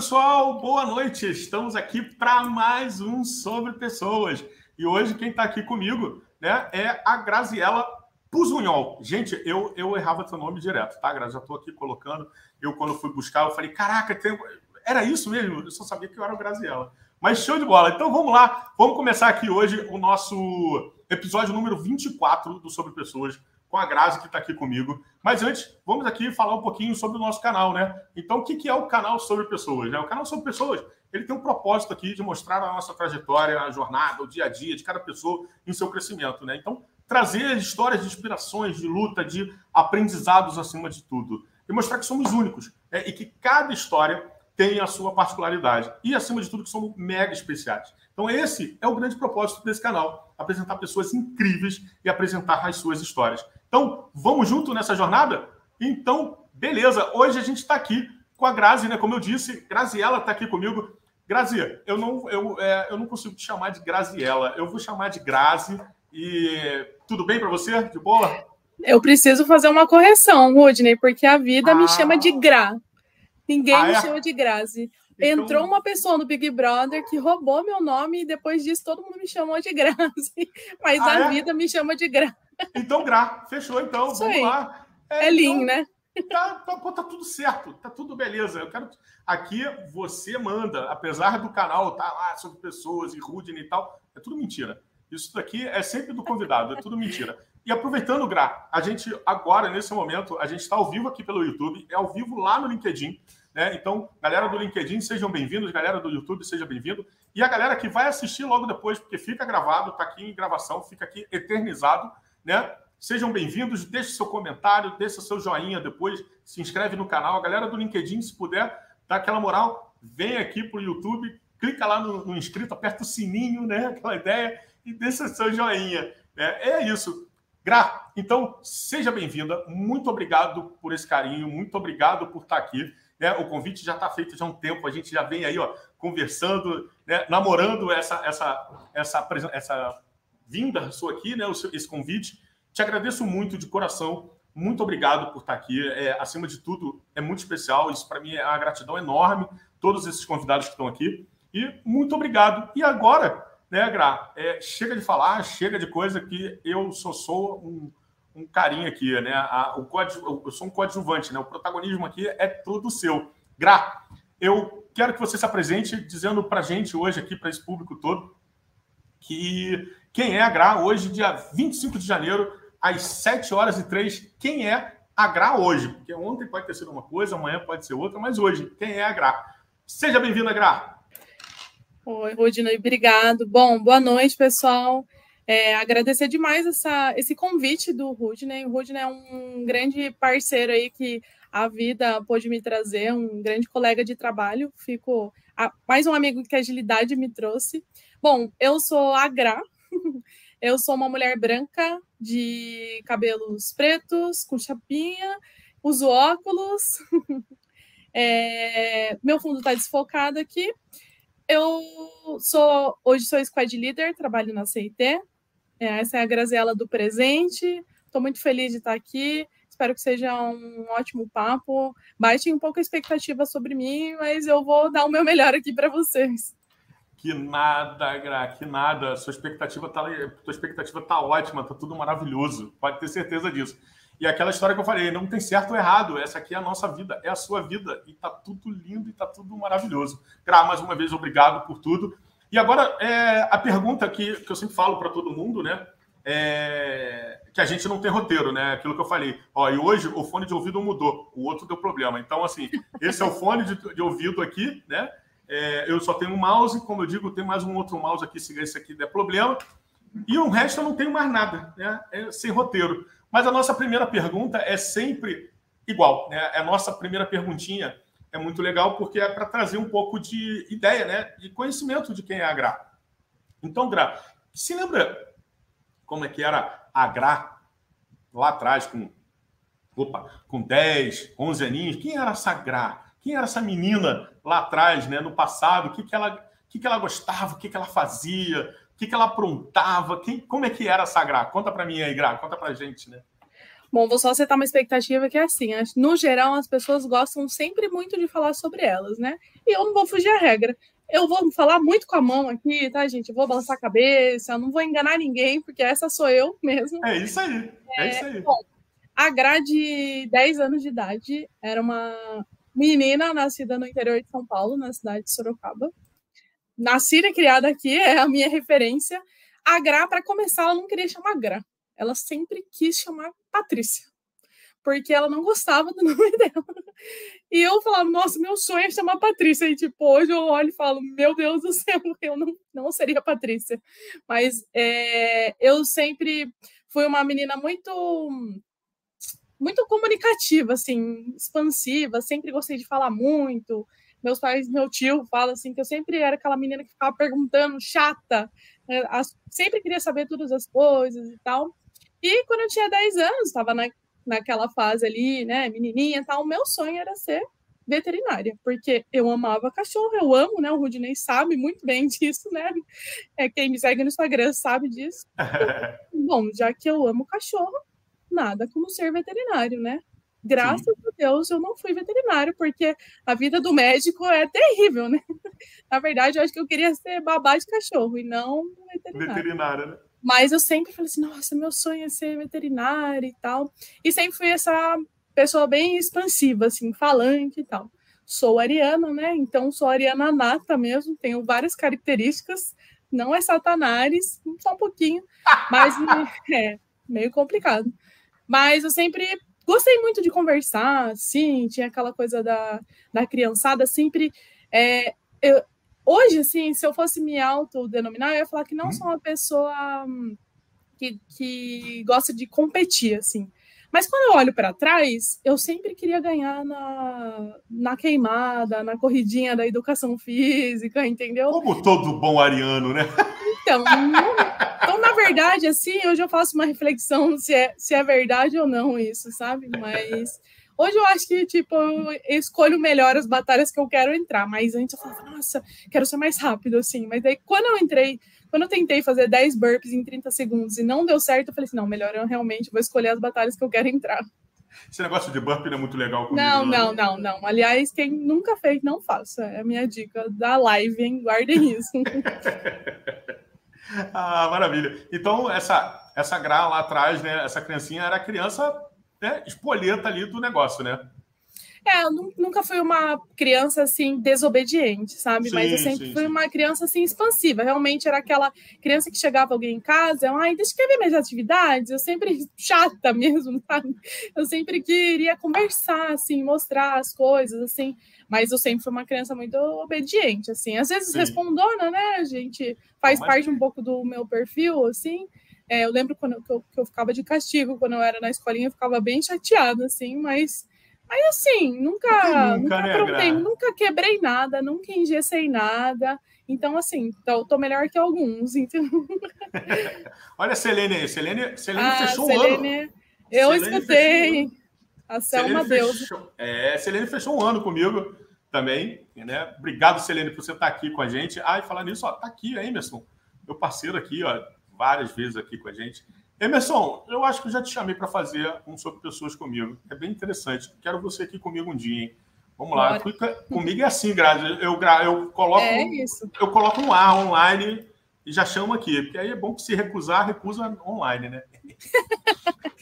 pessoal, boa noite. Estamos aqui para mais um sobre pessoas. E hoje quem está aqui comigo, né, é a Graziela Puzunhol. Gente, eu, eu errava teu nome direto, tá, Grazi? Já estou aqui colocando. Eu, quando fui buscar, eu falei, caraca, tem... era isso mesmo? Eu só sabia que eu era o Graziela. Mas show de bola. Então vamos lá. Vamos começar aqui hoje o nosso episódio número 24 do Sobre Pessoas com a Grazi, que está aqui comigo. Mas antes, vamos aqui falar um pouquinho sobre o nosso canal, né? Então, o que é o canal Sobre Pessoas? Né? O canal Sobre Pessoas, ele tem um propósito aqui de mostrar a nossa trajetória, a jornada, o dia a dia de cada pessoa em seu crescimento, né? Então, trazer histórias de inspirações, de luta, de aprendizados acima de tudo. E mostrar que somos únicos né? e que cada história tem a sua particularidade. E, acima de tudo, que somos mega especiais. Então, esse é o grande propósito desse canal: apresentar pessoas incríveis e apresentar as suas histórias. Então, vamos junto nessa jornada? Então, beleza. Hoje a gente está aqui com a Grazi, né? Como eu disse, Graziela está aqui comigo. Grazi, eu não, eu, é, eu não consigo te chamar de Graziela. Eu vou chamar de Grazi. E tudo bem para você? De boa? Eu preciso fazer uma correção, Rodney, porque a vida ah. me chama de Gra. Ninguém ah, me é? chama de Grazi. Então... Entrou uma pessoa no Big Brother que roubou meu nome e depois disso todo mundo me chamou de Grazi. Mas ah, a é? vida me chama de Grazi. Então, Gra, fechou então. Isso Vamos aí. lá. É, é então, né? Tá, tá, tá, tudo certo, tá tudo beleza. Eu quero. Aqui você manda, apesar do canal tá lá sobre pessoas e Rudine e tal, é tudo mentira. Isso daqui é sempre do convidado, é tudo mentira. E aproveitando, Gra, a gente agora, nesse momento, a gente está ao vivo aqui pelo YouTube, é ao vivo lá no LinkedIn. Né? Então, galera do LinkedIn, sejam bem-vindos, galera do YouTube, seja bem-vindo. E a galera que vai assistir logo depois, porque fica gravado, está aqui em gravação, fica aqui eternizado né? Sejam bem-vindos, deixe seu comentário, deixe seu joinha depois, se inscreve no canal. A galera do LinkedIn, se puder, dá aquela moral, vem aqui para o YouTube, clica lá no, no, inscrito, aperta o sininho, né? Aquela ideia, e deixa seu joinha. É, é isso. Gra, então, seja bem-vinda. Muito obrigado por esse carinho, muito obrigado por estar aqui. Né? O convite já está feito já há um tempo, a gente já vem aí, ó, conversando, né? namorando essa, essa, essa, essa vinda sua aqui, né, esse convite. Te agradeço muito de coração. Muito obrigado por estar aqui. É, acima de tudo, é muito especial. Isso para mim é uma gratidão enorme. Todos esses convidados que estão aqui. E muito obrigado. E agora, né, Gra, é, chega de falar, chega de coisa que eu só sou um, um carinho aqui, né? A, o eu sou um coadjuvante, né? O protagonismo aqui é todo seu. Gra, eu quero que você se apresente dizendo para gente hoje aqui, para esse público todo, que quem é a Gra hoje, dia 25 de janeiro, às 7 horas e 3. Quem é a Gra hoje? Porque ontem pode ter sido uma coisa, amanhã pode ser outra, mas hoje, quem é a Gra? Seja bem-vinda, Gra. Oi, Rodinei, obrigado. Bom, boa noite, pessoal. É, agradecer demais essa, esse convite do Rudney. O Rudney é um grande parceiro aí que a vida pôde me trazer, um grande colega de trabalho. Fico a, mais um amigo que a agilidade me trouxe. Bom, eu sou a Gra, eu sou uma mulher branca de cabelos pretos, com chapinha, uso óculos. é, meu fundo está desfocado aqui. Eu sou hoje sou squad leader, trabalho na CIT. É, essa é a Graziela do presente. Estou muito feliz de estar aqui. Espero que seja um ótimo papo. Baixem um pouco a expectativa sobre mim, mas eu vou dar o meu melhor aqui para vocês. Que nada, Gra, que nada. Sua expectativa tá, sua expectativa tá ótima, tá tudo maravilhoso. Pode ter certeza disso. E aquela história que eu falei, não tem certo ou errado. Essa aqui é a nossa vida, é a sua vida. E tá tudo lindo e tá tudo maravilhoso. Gra, mais uma vez, obrigado por tudo. E agora, é, a pergunta que, que eu sempre falo para todo mundo, né? É, que a gente não tem roteiro, né? Aquilo que eu falei. Ó, e hoje o fone de ouvido mudou, o outro deu problema. Então, assim, esse é o fone de, de ouvido aqui, né? É, eu só tenho um mouse, como eu digo, tem mais um outro mouse aqui, se esse aqui der problema. E o resto eu não tenho mais nada, né? É sem roteiro. Mas a nossa primeira pergunta é sempre igual, né? A nossa primeira perguntinha é muito legal porque é para trazer um pouco de ideia, né? De conhecimento de quem é a Gra. Então, Gra, se lembra como é que era a Gra lá atrás, com, opa, com 10, 11 aninhos? Quem era essa Gra? Quem era essa menina lá atrás, né, no passado? O que, que, ela, que, que ela gostava? O que, que ela fazia? O que, que ela aprontava? Quem, como é que era essa Gra? Conta para mim aí, Gra. Conta para gente, né? Bom, vou só acertar uma expectativa que é assim, no geral as pessoas gostam sempre muito de falar sobre elas, né? E eu não vou fugir à regra. Eu vou falar muito com a mão aqui, tá, gente? Eu vou balançar a cabeça, não vou enganar ninguém, porque essa sou eu mesmo. É isso aí, é, é isso aí. Bom, a Gra de 10 anos de idade era uma menina nascida no interior de São Paulo, na cidade de Sorocaba. Nascida e criada aqui, é a minha referência. A Gra, para começar, ela não queria chamar Gra ela sempre quis chamar Patrícia, porque ela não gostava do nome dela. E eu falava, nossa, meu sonho é chamar Patrícia. E tipo, hoje eu olho e falo, meu Deus do céu, eu não, não seria Patrícia. Mas é, eu sempre fui uma menina muito muito comunicativa, assim, expansiva, sempre gostei de falar muito. Meus pais, meu tio fala assim que eu sempre era aquela menina que ficava perguntando, chata, né, sempre queria saber todas as coisas e tal. E quando eu tinha 10 anos, estava na, naquela fase ali, né, menininha e tal, o meu sonho era ser veterinária, porque eu amava cachorro, eu amo, né? O Rudinei sabe muito bem disso, né? É, quem me segue no Instagram sabe disso. Bom, já que eu amo cachorro, nada como ser veterinário, né? Graças Sim. a Deus eu não fui veterinário, porque a vida do médico é terrível, né? Na verdade, eu acho que eu queria ser babá de cachorro e não veterinário. Veterinária, né? Mas eu sempre falei assim, nossa, meu sonho é ser veterinária e tal. E sempre fui essa pessoa bem expansiva, assim, falante e tal. Sou ariana, né? Então sou ariana nata mesmo, tenho várias características. Não é satanares, só um pouquinho, mas é meio complicado. Mas eu sempre gostei muito de conversar, sim, tinha aquela coisa da, da criançada, sempre. É, eu, Hoje, assim, se eu fosse me autodenominar, eu ia falar que não hum. sou uma pessoa hum, que, que gosta de competir, assim. Mas quando eu olho para trás, eu sempre queria ganhar na, na queimada, na corridinha da educação física, entendeu? Como todo bom ariano, né? Então, então, na verdade, assim, hoje eu faço uma reflexão se é, se é verdade ou não isso, sabe? Mas Hoje eu acho que, tipo, eu escolho melhor as batalhas que eu quero entrar, mas antes eu falava, nossa, quero ser mais rápido, assim. Mas daí, quando eu entrei, quando eu tentei fazer 10 burpees em 30 segundos e não deu certo, eu falei assim, não, melhor eu realmente vou escolher as batalhas que eu quero entrar. Esse negócio de burpee não é muito legal comigo. Não, não, não, não. Aliás, quem nunca fez, não faça. É a minha dica da live, hein? Guardem isso. ah, maravilha. Então, essa, essa gra lá atrás, né? Essa criancinha era criança né, espoleta ali do negócio, né? É, eu nunca fui uma criança assim desobediente, sabe? Sim, Mas eu sempre sim, fui sim. uma criança assim expansiva. Realmente era aquela criança que chegava alguém em casa, eu, ai, deixa eu ver minhas atividades. Eu sempre chata mesmo, sabe? Eu sempre queria conversar, assim, mostrar as coisas, assim. Mas eu sempre fui uma criança muito obediente, assim. Às vezes respondona, né? A gente faz Mas... parte um pouco do meu perfil, assim. É, eu lembro quando que eu, que eu, ficava de castigo quando eu era na escolinha, eu ficava bem chateada, assim, mas, mas assim, nunca, nunca, nunca, né, nunca quebrei nada, nunca engessei nada. Então, assim, tô, tô melhor que alguns. Então... Olha a Selene aí, Selene, Selene ah, fechou Selene, um ano. Eu Selene escutei. Fechou... A Selma Deus. É, Selene fechou um ano comigo também, né? Obrigado, Selene, por você estar aqui com a gente. Ah, e falar nisso, ó, tá aqui, Emerson, meu parceiro aqui, ó, várias vezes aqui com a gente. Emerson, eu acho que eu já te chamei para fazer um sobre pessoas comigo. É bem interessante. Quero você aqui comigo um dia, hein? Vamos lá. Comigo é assim, Grazi. Eu, eu, coloco, é eu coloco um ar online e já chamo aqui. Porque aí é bom que se recusar, recusa online, né?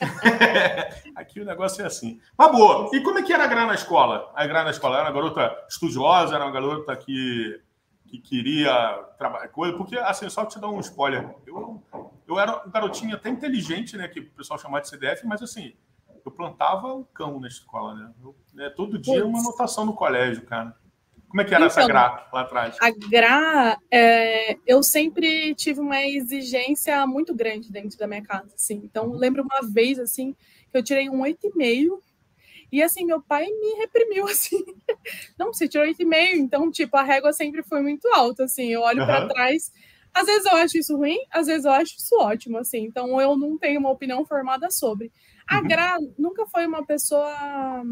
aqui o negócio é assim. Mas boa. E como é que era a Gra na escola? A Gra na escola era uma garota estudiosa, era uma garota que que queria trabalhar coisa, porque assim, só te dar um spoiler. Eu, eu era um garotinho até inteligente, né? Que o pessoal chamava de CDF, mas assim, eu plantava o cão na escola, né? Eu, né todo dia uma anotação no colégio, cara. Como é que era então, essa Gra lá atrás? A Gra, é, eu sempre tive uma exigência muito grande dentro da minha casa, assim. Então, eu lembro uma vez, assim, que eu tirei um 8,5 e assim, meu pai me reprimiu assim. Não, você tirou 8,5, então, tipo, a régua sempre foi muito alta, assim. Eu olho uhum. para trás, às vezes eu acho isso ruim, às vezes eu acho isso ótimo, assim. Então, eu não tenho uma opinião formada sobre. A uhum. Gra nunca foi uma pessoa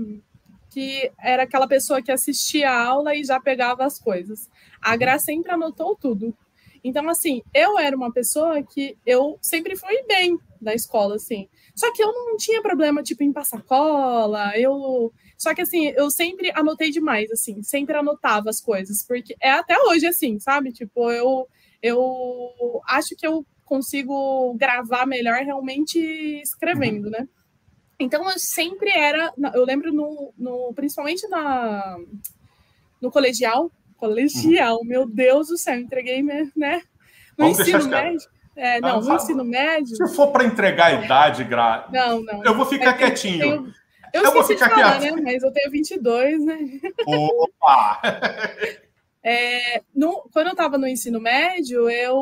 que era aquela pessoa que assistia a aula e já pegava as coisas. A Gra sempre anotou tudo. Então, assim, eu era uma pessoa que eu sempre fui bem da escola, assim. Só que eu não tinha problema, tipo, em passar cola, eu... Só que, assim, eu sempre anotei demais, assim, sempre anotava as coisas, porque é até hoje, assim, sabe? Tipo, eu, eu acho que eu consigo gravar melhor realmente escrevendo, né? Então eu sempre era, eu lembro no, no principalmente na no colegial, colegial, uhum. meu Deus do céu, entreguei, né? No Vamos ensino médio. É, não, no ensino médio. Se for para entregar a idade, gra... não, não. Eu vou ficar é quietinho. Eu, eu, eu vou ficar falar, né? Mas eu tenho 22, né? Opa! É, no, quando eu estava no ensino médio, eu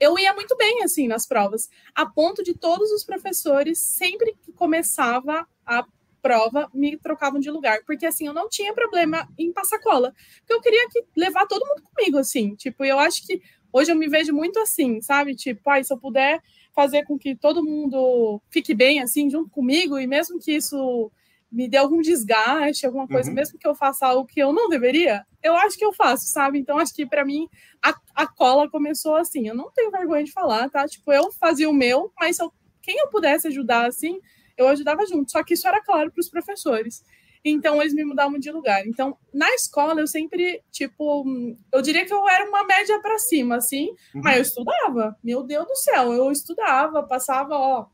eu ia muito bem assim nas provas, a ponto de todos os professores sempre que começava a prova me trocavam de lugar, porque assim eu não tinha problema em passar cola, porque eu queria que levar todo mundo comigo assim, tipo, eu acho que hoje eu me vejo muito assim, sabe? Tipo, ai, se eu puder fazer com que todo mundo fique bem assim junto comigo e mesmo que isso me dê algum desgaste, alguma coisa, uhum. mesmo que eu faça algo que eu não deveria, eu acho que eu faço, sabe? Então, acho que para mim a, a cola começou assim. Eu não tenho vergonha de falar, tá? Tipo, eu fazia o meu, mas eu, quem eu pudesse ajudar assim, eu ajudava junto. Só que isso era claro para os professores. Então, eles me mudavam de lugar. Então, na escola, eu sempre, tipo, eu diria que eu era uma média para cima, assim, uhum. mas eu estudava. Meu Deus do céu, eu estudava, passava, ó,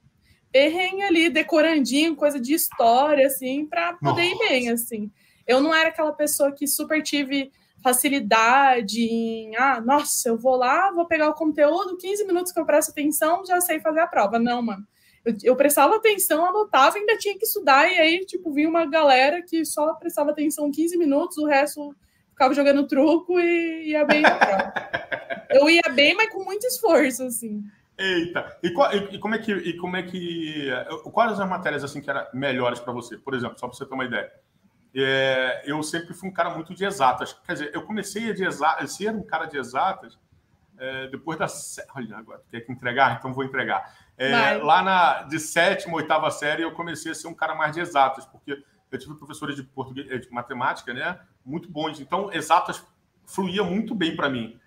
perrengue ali, decorandinho, coisa de história, assim, para poder Nossa. ir bem, assim. Eu não era aquela pessoa que super tive facilidade em, ah, nossa, eu vou lá, vou pegar o conteúdo, 15 minutos que eu presto atenção, já sei fazer a prova. Não, mano. Eu, eu prestava atenção, anotava, ainda tinha que estudar, e aí, tipo, vinha uma galera que só prestava atenção 15 minutos, o resto ficava jogando truco e ia bem na prova. eu ia bem, mas com muito esforço, assim. Eita, e, qual, e, e, como é que e como é que quais as matérias assim que eram melhores para você? Por exemplo, só para você ter uma ideia. É, eu sempre fui um cara muito de exatas. Quer dizer, eu comecei a de exatas, ser um cara de exatas é, depois da olha agora tem que entregar, então vou entregar. É, lá na de sétima, oitava série eu comecei a ser um cara mais de exatas, porque eu tive professores de português, de matemática, né? Muito bons. Então exatas fluía muito bem para mim.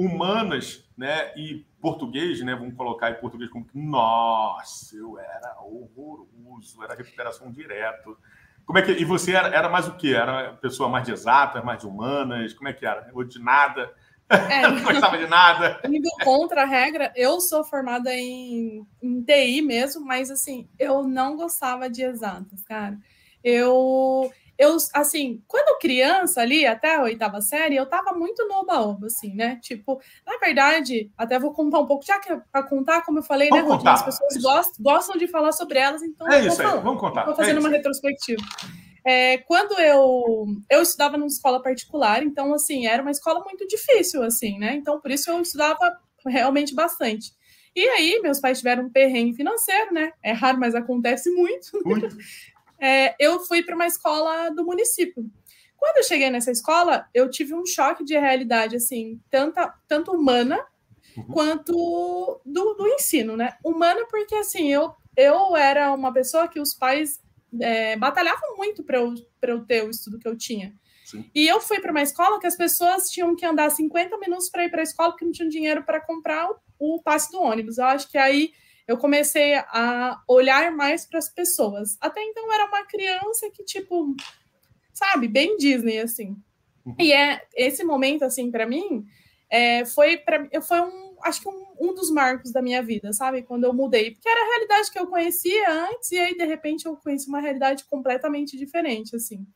Humanas, né? E português, né? Vamos colocar em português como nossa, eu era horroroso, era recuperação direto. Como é que e você era, era mais o que? Era pessoa mais de exatas, mais de humanas? Como é que era? Ou de nada? É, não gostava de nada. Indo contra a regra, eu sou formada em, em TI mesmo, mas assim, eu não gostava de exatas, cara. Eu eu, assim, quando criança ali, até a oitava série, eu tava muito no oba-oba, assim, né? Tipo, na verdade, até vou contar um pouco, já que é pra contar, como eu falei, né, vamos né, as pessoas gostam, gostam de falar sobre elas, então é isso aí, vamos contar. Estou fazendo é uma retrospectiva. É, quando eu eu estudava numa escola particular, então assim era uma escola muito difícil, assim, né? Então por isso eu estudava realmente bastante. E aí meus pais tiveram um perrengue financeiro, né? É raro, mas acontece muito. muito. é, eu fui para uma escola do município. Quando eu cheguei nessa escola, eu tive um choque de realidade, assim, tanta, tanto humana uhum. quanto do, do, ensino, né? Humana porque, assim, eu, eu era uma pessoa que os pais é, batalhavam muito para eu, eu ter o estudo que eu tinha. Sim. E eu fui para uma escola que as pessoas tinham que andar 50 minutos para ir para a escola porque não tinham dinheiro para comprar o, o passe do ônibus. Eu acho que aí eu comecei a olhar mais para as pessoas. Até então eu era uma criança que, tipo, sabe, bem Disney, assim. E é esse momento, assim, para mim, é, foi, pra, foi um, acho que um, um, dos marcos da minha vida, sabe? Quando eu mudei. Porque era a realidade que eu conhecia antes, e aí, de repente, eu conheci uma realidade completamente diferente, assim.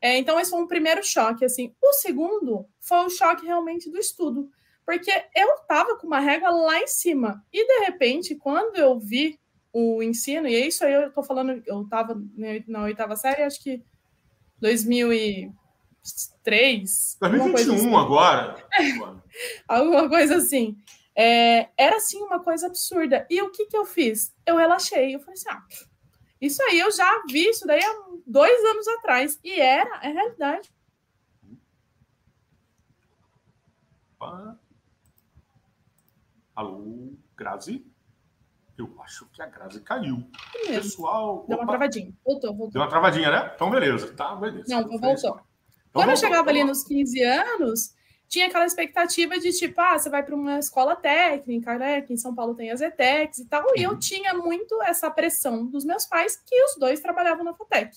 É, então, esse foi um primeiro choque, assim. O segundo foi o choque realmente do estudo porque eu estava com uma régua lá em cima. E de repente, quando eu vi o ensino, e é isso aí eu estou falando, eu estava na oitava série, acho que 2003. 2021 assim. agora. alguma coisa assim. É, era assim uma coisa absurda. E o que, que eu fiz? Eu relaxei. Eu falei assim: ah, isso aí eu já vi isso daí há dois anos atrás. E era, é realidade. Alô, Grazi? Eu acho que a Grazi caiu. É Pessoal. Deu opa. uma travadinha. Voltou, voltou. Deu uma travadinha, né? Então, beleza. Tá, beleza. Não, voltou. Então, Quando eu chegava ali nos 15 anos, tinha aquela expectativa de tipo, ah, você vai para uma escola técnica, né? Que em São Paulo tem as ETECs e tal. E eu uhum. tinha muito essa pressão dos meus pais, que os dois trabalhavam na FATEC.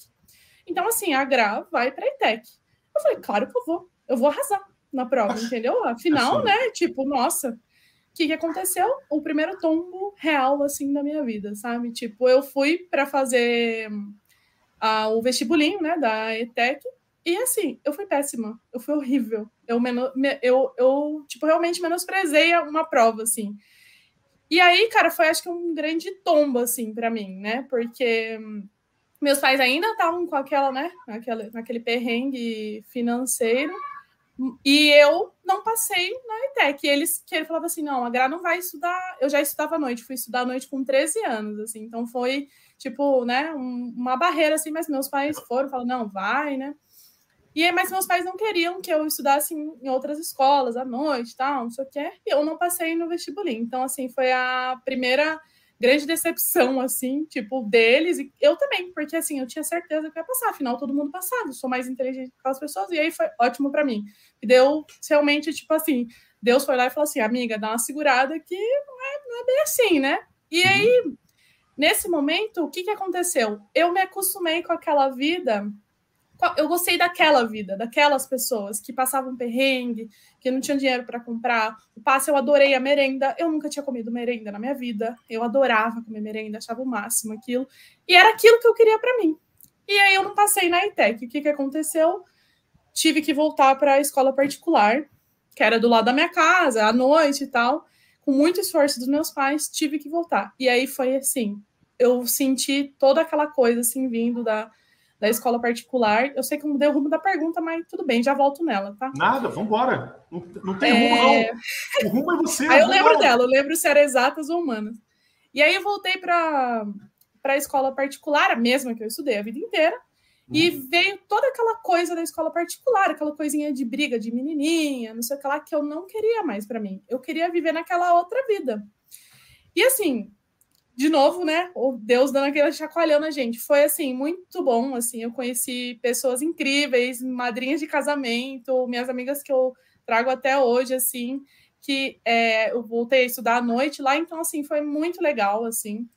Então, assim, a Gra vai para a ETEC. Eu falei, claro que eu vou, eu vou arrasar na prova, entendeu? Afinal, assim. né? Tipo, nossa, o que, que aconteceu? O primeiro tombo real, assim, da minha vida, sabe? Tipo, eu fui para fazer uh, o vestibulinho, né, da ETEC, e assim, eu fui péssima, eu fui horrível. Eu, eu, eu tipo, realmente menosprezei uma prova, assim. E aí, cara, foi acho que um grande tombo, assim, para mim, né? Porque meus pais ainda estavam com aquela, né? Aquela, naquele perrengue financeiro. E eu não passei na ETEC. Eles que ele falava assim: não, a Gra não vai estudar. Eu já estudava à noite, fui estudar à noite com 13 anos, assim. Então foi, tipo, né, um, uma barreira, assim, mas meus pais foram, falaram: não, vai, né? E mas meus pais não queriam que eu estudasse em outras escolas à noite, tal, não sei o quê. E eu não passei no vestibulinho. Então, assim, foi a primeira grande decepção, assim, tipo, deles. E eu também, porque, assim, eu tinha certeza que ia passar. Afinal, todo mundo passado. Sou mais inteligente que aquelas pessoas. E aí foi ótimo para mim. E deu, realmente, tipo assim, Deus foi lá e falou assim, amiga, dá uma segurada que não é, não é bem assim, né? E uhum. aí, nesse momento, o que, que aconteceu? Eu me acostumei com aquela vida eu gostei daquela vida, daquelas pessoas que passavam perrengue, que não tinham dinheiro para comprar. O passe eu adorei a merenda. Eu nunca tinha comido merenda na minha vida. Eu adorava comer merenda, achava o máximo aquilo. E era aquilo que eu queria para mim. E aí eu não passei na ITEC. O que, que aconteceu? Tive que voltar para a escola particular, que era do lado da minha casa, à noite e tal. Com muito esforço dos meus pais, tive que voltar. E aí foi assim, eu senti toda aquela coisa assim vindo da da escola particular. Eu sei que eu mudei o rumo da pergunta, mas tudo bem, já volto nela, tá? Nada, vamos embora. Não, não, tem é... rumo, não. O rumo é você. aí eu lembro dela, eu lembro se era exatas ou humanas. E aí eu voltei para a escola particular, a mesma que eu estudei a vida inteira, uhum. e veio toda aquela coisa da escola particular, aquela coisinha de briga de menininha, não sei o que lá, que eu não queria mais para mim. Eu queria viver naquela outra vida. E assim, de novo, né? O Deus dando aquele chacoalhão na gente. Foi assim, muito bom. Assim, eu conheci pessoas incríveis, madrinhas de casamento, minhas amigas que eu trago até hoje, assim, que é, eu voltei a estudar à noite lá, então assim, foi muito legal, assim.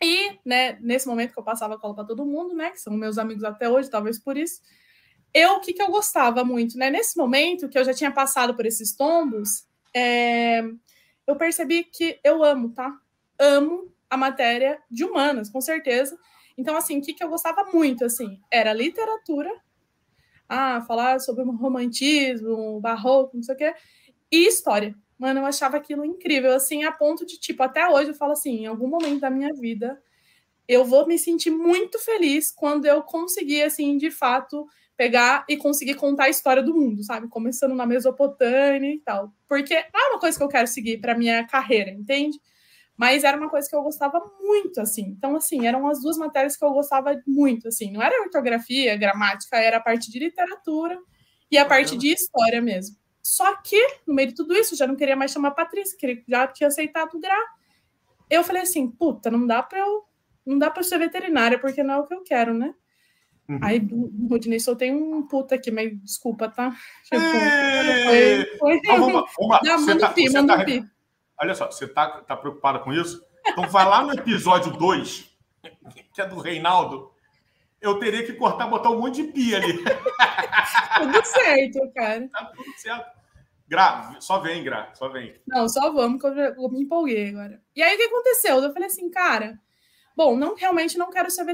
E, né, nesse momento que eu passava cola para todo mundo, né? Que são meus amigos até hoje, talvez por isso. Eu, o que, que eu gostava muito, né? Nesse momento que eu já tinha passado por esses tombos, é, eu percebi que eu amo, tá? Amo a matéria de humanas, com certeza. Então, assim, o que, que eu gostava muito, assim, era literatura, ah, falar sobre o romantismo, barroco, não sei o quê, e história. Mano, eu achava aquilo incrível, assim, a ponto de, tipo, até hoje eu falo assim, em algum momento da minha vida, eu vou me sentir muito feliz quando eu conseguir, assim, de fato, pegar e conseguir contar a história do mundo, sabe? Começando na Mesopotâmia e tal. Porque é uma coisa que eu quero seguir para minha carreira, entende? Mas era uma coisa que eu gostava muito, assim. Então, assim, eram as duas matérias que eu gostava muito, assim. Não era ortografia, gramática, era a parte de literatura e a parte de história mesmo. Só que, no meio de tudo isso, eu já não queria mais chamar Patrícia, que já tinha aceitado o grau. Eu falei assim, puta, não dá para eu, não dá para ser veterinária, porque não é o que eu quero, né? Uhum. Aí, Rodney, só tem um puta aqui, mas desculpa, tá? Tipo, foi, foi... Não, manda tá, pi, manda tá... pi. Olha só, você está tá preocupada com isso? Então vai lá no episódio 2, que é do Reinaldo. Eu teria que cortar, botar um monte de pia ali. tudo certo, cara. Tá tudo certo. Gra, só vem, Gra, só vem. Não, só vamos, que eu me empolguei agora. E aí o que aconteceu? Eu falei assim, cara, bom, não realmente não quero ser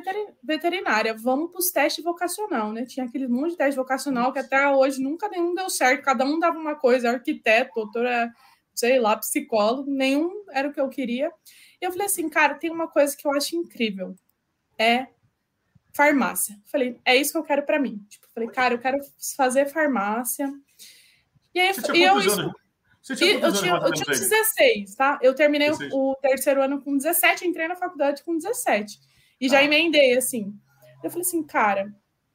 veterinária, vamos para os testes vocacional, né? Tinha aquele monte de teste vocacional que até hoje nunca nenhum deu certo, cada um dava uma coisa, arquiteto, doutora sei lá, psicólogo, nenhum era o que eu queria. E eu falei assim, cara, tem uma coisa que eu acho incrível, é farmácia. Falei, é isso que eu quero para mim. Tipo, falei, cara, eu quero fazer farmácia. E aí Você eu, eu, Você tinha eu, tinha, eu tinha 16, tá? Eu terminei 16. o terceiro ano com 17, entrei na faculdade com 17. E já ah. emendei, assim. Eu falei assim, cara,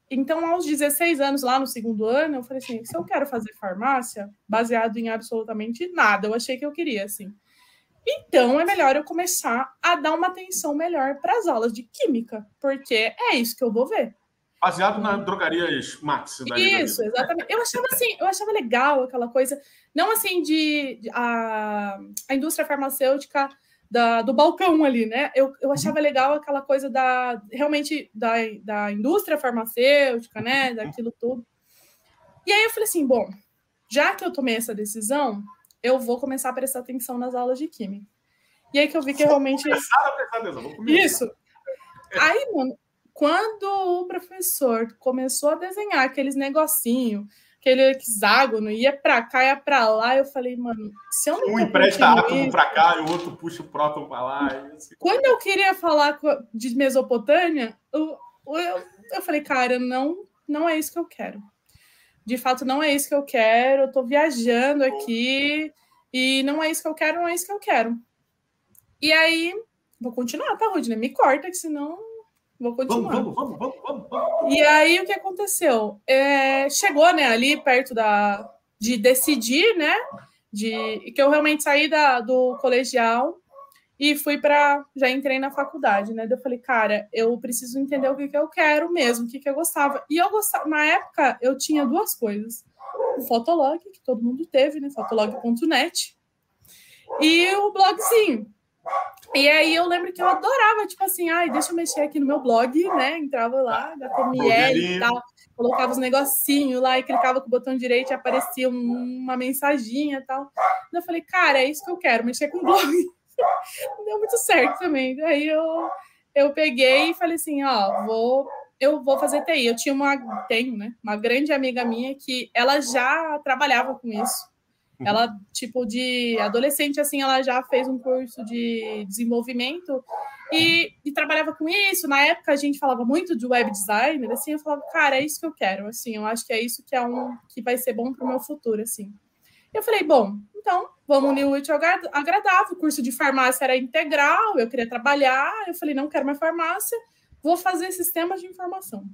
então, aos 16 anos, lá no segundo ano, eu falei assim: se eu quero fazer farmácia, baseado em absolutamente nada, eu achei que eu queria, assim. Então, é melhor eu começar a dar uma atenção melhor para as aulas de química, porque é isso que eu vou ver. Baseado na drogarias Max. Isso, exatamente. Eu achava assim, eu achava legal aquela coisa, não assim de, de a, a indústria farmacêutica da, do balcão ali, né? Eu, eu achava uhum. legal aquela coisa da realmente da, da indústria farmacêutica, né? Daquilo tudo. E aí eu falei assim, bom, já que eu tomei essa decisão, eu vou começar a prestar atenção nas aulas de química. E aí que eu vi que realmente. Isso. Aí, mano, quando o professor começou a desenhar aqueles negocinho, aquele hexágono, ia para cá, ia para lá, eu falei, mano, se eu não. Um empresta átomo para cá e o outro puxa o próton para lá. Quando eu queria falar de Mesopotâmia, eu, eu, eu falei, cara, não, não é isso que eu quero. De fato, não é isso que eu quero. Eu tô viajando aqui e não é isso que eu quero, não é isso que eu quero. E aí, vou continuar, tá, Rudine? Me corta, que senão Vou continuar. Vamos, vamos, vamos, vamos, vamos. E aí o que aconteceu? É, chegou, né, ali perto da de decidir, né, de que eu realmente saí da, do colegial e fui para já entrei na faculdade, né? Eu falei, cara, eu preciso entender o que, que eu quero mesmo, o que, que eu gostava. E eu gostava, na época eu tinha duas coisas: o Fotolog, que todo mundo teve, né? Fotolog.net, e o blogzinho. E aí eu lembro que eu adorava, tipo assim, ai, deixa eu mexer aqui no meu blog, né? Entrava lá, HTML e tal, colocava os negocinhos lá e clicava com o botão direito e aparecia uma mensaginha e tal. eu falei, cara, é isso que eu quero, mexer com blog. Não deu muito certo também. Aí eu, eu peguei e falei assim, ó, vou eu vou fazer TI. Eu tinha uma, tenho, né? Uma grande amiga minha que ela já trabalhava com isso. Ela, tipo, de adolescente, assim, ela já fez um curso de desenvolvimento e, e, trabalhava com isso. Na época, a gente falava muito de web designer, assim, eu falava, cara, é isso que eu quero, assim, eu acho que é isso que é um que vai ser bom para o meu futuro, assim. Eu falei, bom, então, vamos unir o útil agradável. O curso de farmácia era integral, eu queria trabalhar. Eu falei, não quero mais farmácia, vou fazer sistemas de informação.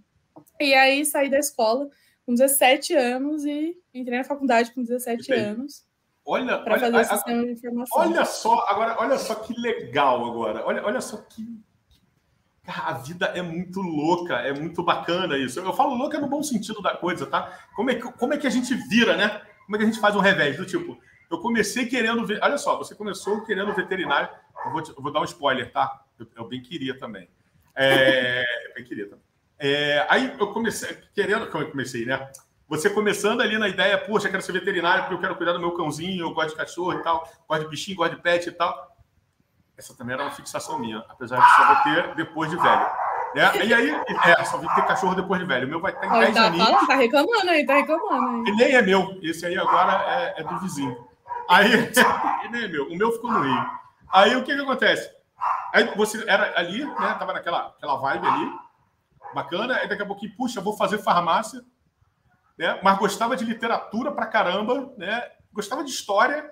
E aí saí da escola com 17 anos e entrei na faculdade com 17 anos. Olha, para fazer o sistema de informação. Olha só, agora, olha só que legal agora. Olha, olha só que a vida é muito louca, é muito bacana isso. Eu falo louca no bom sentido da coisa, tá? Como é que, como é que a gente vira, né? Como é que a gente faz um revés? Do tipo, eu comecei querendo ver. Olha só, você começou querendo veterinário. Eu vou, te, eu vou dar um spoiler, tá? Eu, eu bem queria também. É, eu bem queria também. É, aí eu comecei, querendo, como eu comecei, né? Você começando ali na ideia, poxa, eu quero ser veterinário porque eu quero cuidar do meu cãozinho, eu gosto de cachorro e tal, gosto de bichinho, gosto de pet e tal. Essa também era uma fixação minha, apesar de só vou ter depois de velho. Né? E aí, é, só vou ter cachorro depois de velho. O meu vai estar em 10 tá, aninhos. Tá reclamando aí, tá reclamando aí. E nem é meu. Esse aí agora é, é do vizinho. Aí, e nem é meu. O meu ficou no Rio. Aí, o que que acontece? Aí, você era ali, né? Tava naquela aquela vibe ali bacana, aí daqui a pouquinho, puxa, vou fazer farmácia, né? mas gostava de literatura pra caramba, né? gostava de história,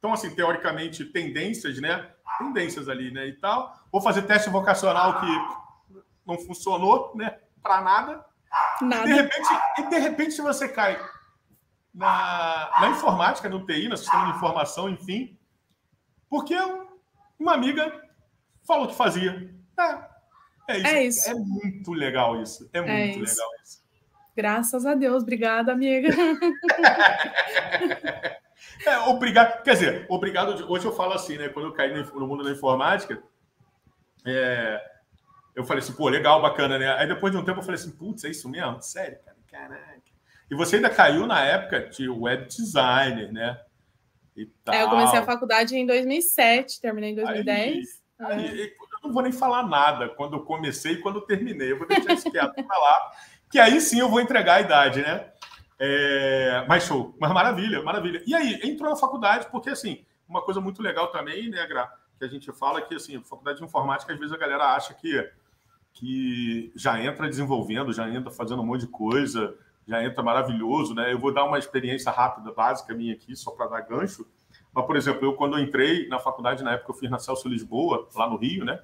então, assim, teoricamente, tendências, né? Tendências ali, né? E tal. Vou fazer teste vocacional que não funcionou, né? Para nada. nada. E de repente, e de repente você cai na, na informática, no TI, no sistema de informação, enfim, porque uma amiga falou que fazia. É, é isso. É, isso. é muito legal isso. É, é muito isso. legal isso. Graças a Deus. Obrigada, amiga. é, obrigado. Quer dizer, obrigado. Hoje eu falo assim, né? Quando eu caí no mundo da informática, é, eu falei assim, pô, legal, bacana, né? Aí depois de um tempo eu falei assim, putz, é isso mesmo? Sério, cara? Caraca. E você ainda caiu na época de web designer, né? É, eu comecei a faculdade em 2007, terminei em 2010. Aí, aí, não vou nem falar nada quando eu comecei e quando eu terminei. Eu vou deixar isso quieto para lá, que aí sim eu vou entregar a idade, né? É, mas show, mas maravilha, maravilha. E aí, entrou na faculdade, porque assim, uma coisa muito legal também, né, Gra, que a gente fala que assim, faculdade de informática, às vezes a galera acha que, que já entra desenvolvendo, já entra fazendo um monte de coisa, já entra maravilhoso, né? Eu vou dar uma experiência rápida, básica minha aqui, só para dar gancho. Mas, por exemplo, eu quando eu entrei na faculdade, na época eu fiz na Celso Lisboa, lá no Rio, né?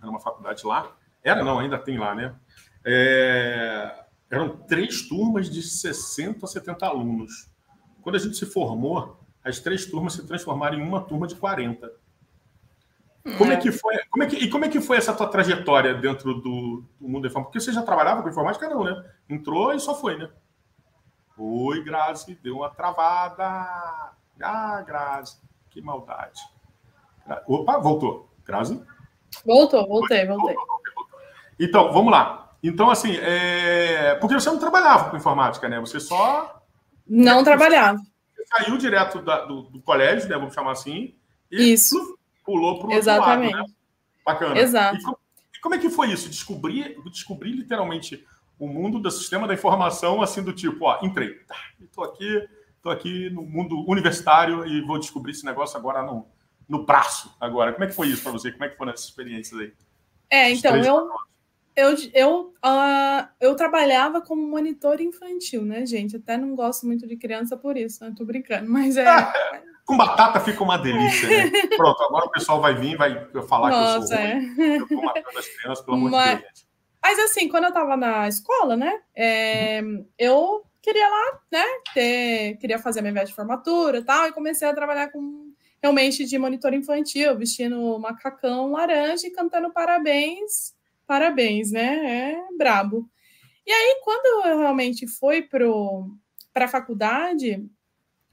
Era uma faculdade lá. Era, não, ainda tem lá, né? É... Eram três turmas de 60 a 70 alunos. Quando a gente se formou, as três turmas se transformaram em uma turma de 40. Como é. é. que foi? Como é que, e como é que foi essa tua trajetória dentro do, do mundo da informática? Porque você já trabalhava com informática, não, né? Entrou e só foi, né? Oi, Grazi, deu uma travada. Ah, Grazi, que maldade. Opa, voltou. Grazi? Voltou, voltei, voltei. Então, vamos lá. Então, assim, é... porque você não trabalhava com informática, né? Você só. Não trabalhava. Você saiu direto da, do, do, colégio, né? Vamos chamar assim. E Isso. pulou para o Exatamente. Lado, né? Bacana. Exato. E como, e como, é que foi isso? Descobrir, descobrir literalmente o mundo do sistema da informação, assim, do tipo, ó, entrei. Estou aqui, estou aqui no mundo universitário e vou descobrir esse negócio agora no, no braço. Agora, como é que foi isso para você? Como é que foram essas experiências aí? É, então, eu, eu, eu, uh, eu trabalhava como monitor infantil, né, gente? Até não gosto muito de criança por isso, né? Tô brincando, mas é. Com batata fica uma delícia, né? Pronto, agora o pessoal vai vir vai falar Nossa, que eu sou é. ruim. Eu tô matando as crianças, pelo amor mas, de Deus. Mas assim, quando eu estava na escola, né, é, eu queria lá, né, ter, queria fazer minha viagem de formatura e tal, e comecei a trabalhar com realmente de monitor infantil, vestindo macacão laranja e cantando parabéns, parabéns, né? É brabo. E aí, quando eu realmente fui para a faculdade,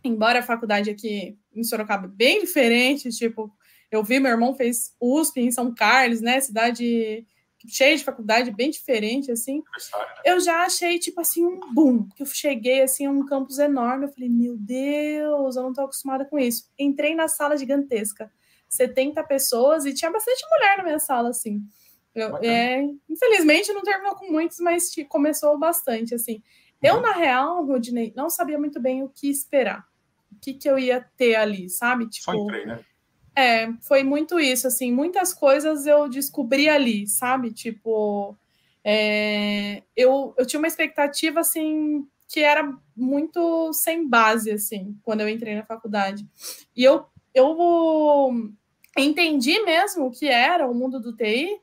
embora a faculdade aqui em Sorocaba é bem diferente, tipo, eu vi meu irmão fez USP em São Carlos, né? Cidade cheia de faculdade, bem diferente, assim. Eu já achei, tipo assim, um boom. Que eu cheguei, assim, a um campus enorme. Eu falei, meu Deus, eu não tô acostumada com isso. Entrei na sala gigantesca. 70 pessoas e tinha bastante mulher na minha sala, assim. Eu, é, infelizmente não terminou com muitos, mas começou bastante, assim. Eu, uhum. na real, Rodney, não sabia muito bem o que esperar. O que, que eu ia ter ali, sabe? Tipo, Só entrei, né? É, foi muito isso, assim, muitas coisas eu descobri ali, sabe? Tipo, é, eu, eu tinha uma expectativa, assim, que era muito sem base, assim, quando eu entrei na faculdade. E eu, eu entendi mesmo o que era o mundo do TI,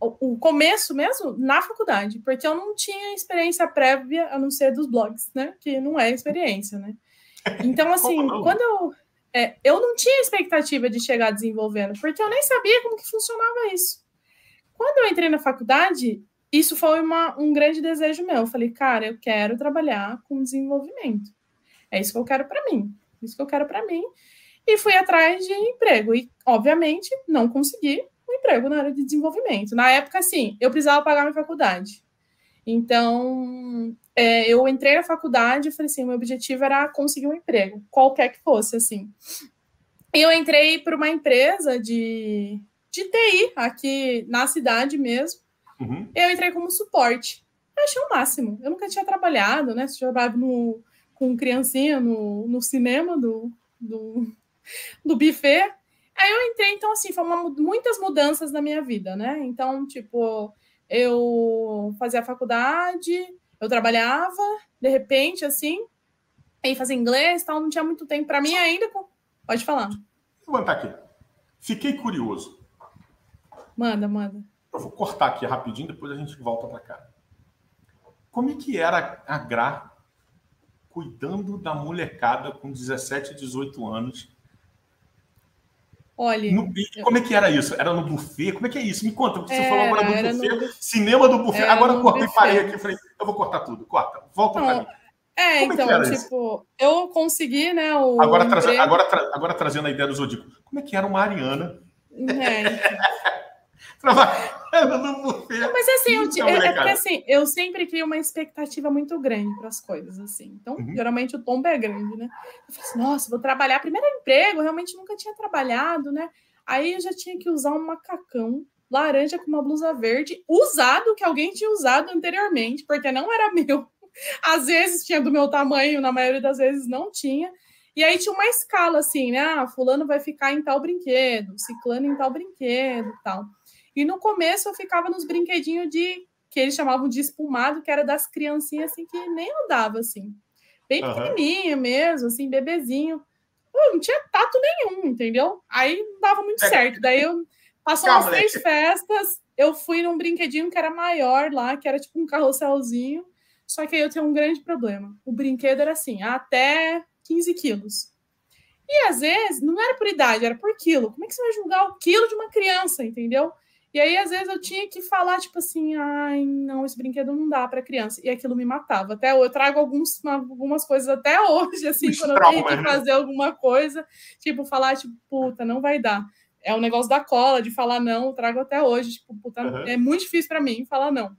o, o começo mesmo, na faculdade, porque eu não tinha experiência prévia, a não ser dos blogs, né? Que não é experiência, né? Então, assim, quando eu é, eu não tinha expectativa de chegar desenvolvendo, porque eu nem sabia como que funcionava isso. Quando eu entrei na faculdade, isso foi uma, um grande desejo meu. Eu falei, cara, eu quero trabalhar com desenvolvimento. É isso que eu quero para mim. É isso que eu quero para mim. E fui atrás de emprego. E, obviamente, não consegui um emprego na área de desenvolvimento. Na época, assim, eu precisava pagar minha faculdade. Então, é, eu entrei na faculdade e falei assim, meu objetivo era conseguir um emprego, qualquer que fosse, assim. E eu entrei para uma empresa de, de TI, aqui na cidade mesmo. Uhum. Eu entrei como suporte. Eu achei o máximo. Eu nunca tinha trabalhado, né? Tinha trabalhado no, com criancinha no, no cinema do, do, do buffet. Aí eu entrei, então, assim, foram muitas mudanças na minha vida, né? Então, tipo, eu fazia a faculdade, eu trabalhava, de repente, assim, aí fazia inglês tal, não tinha muito tempo para mim ainda. Pode falar. Vou levantar aqui. Fiquei curioso. Manda, manda. Eu vou cortar aqui rapidinho, depois a gente volta para cá. Como é que era a Gra cuidando da molecada com 17, 18 anos Olha. No, como é que era isso? Era no buffet? Como é que é isso? Me conta, você falou agora do buffet, no... cinema do buffet. Era agora eu cortei e parei aqui falei, eu vou cortar tudo. Corta, volta para mim. É, como então, é tipo, isso? eu consegui, né? O agora, agora, tra... agora trazendo a ideia do Zodíaco. Como é que era uma Ariana? É. Trabalhando no buffet. Não, mas assim, eu, é, é, porque assim, eu sempre crio uma expectativa muito grande para as coisas, assim. Então, uhum. geralmente o tombo é grande, né? Eu falei assim, nossa, vou trabalhar. Primeiro emprego, realmente nunca tinha trabalhado, né? Aí eu já tinha que usar um macacão laranja com uma blusa verde, usado, que alguém tinha usado anteriormente, porque não era meu. Às vezes tinha do meu tamanho, na maioria das vezes não tinha. E aí tinha uma escala assim, né? Ah, fulano vai ficar em tal brinquedo, ciclano em tal brinquedo tal. E no começo eu ficava nos brinquedinhos de que eles chamavam de espumado, que era das criancinhas assim que nem andava assim. Bem uhum. pequenininha mesmo, assim, bebezinho. não tinha tato nenhum, entendeu? Aí não dava muito é. certo. Daí eu passou umas três festas, eu fui num brinquedinho que era maior lá, que era tipo um carrosselzinho. Só que aí eu tenho um grande problema. O brinquedo era assim, até 15 quilos. E às vezes não era por idade, era por quilo. Como é que você vai julgar o quilo de uma criança, entendeu? E aí, às vezes, eu tinha que falar, tipo assim, ai, não, esse brinquedo não dá para criança. E aquilo me matava. Até eu trago alguns, algumas coisas até hoje, assim, quando trauma, eu tenho que né? fazer alguma coisa, tipo, falar, tipo, puta, não vai dar. É o um negócio da cola, de falar não, eu trago até hoje. Tipo, puta, uhum. é muito difícil para mim falar não.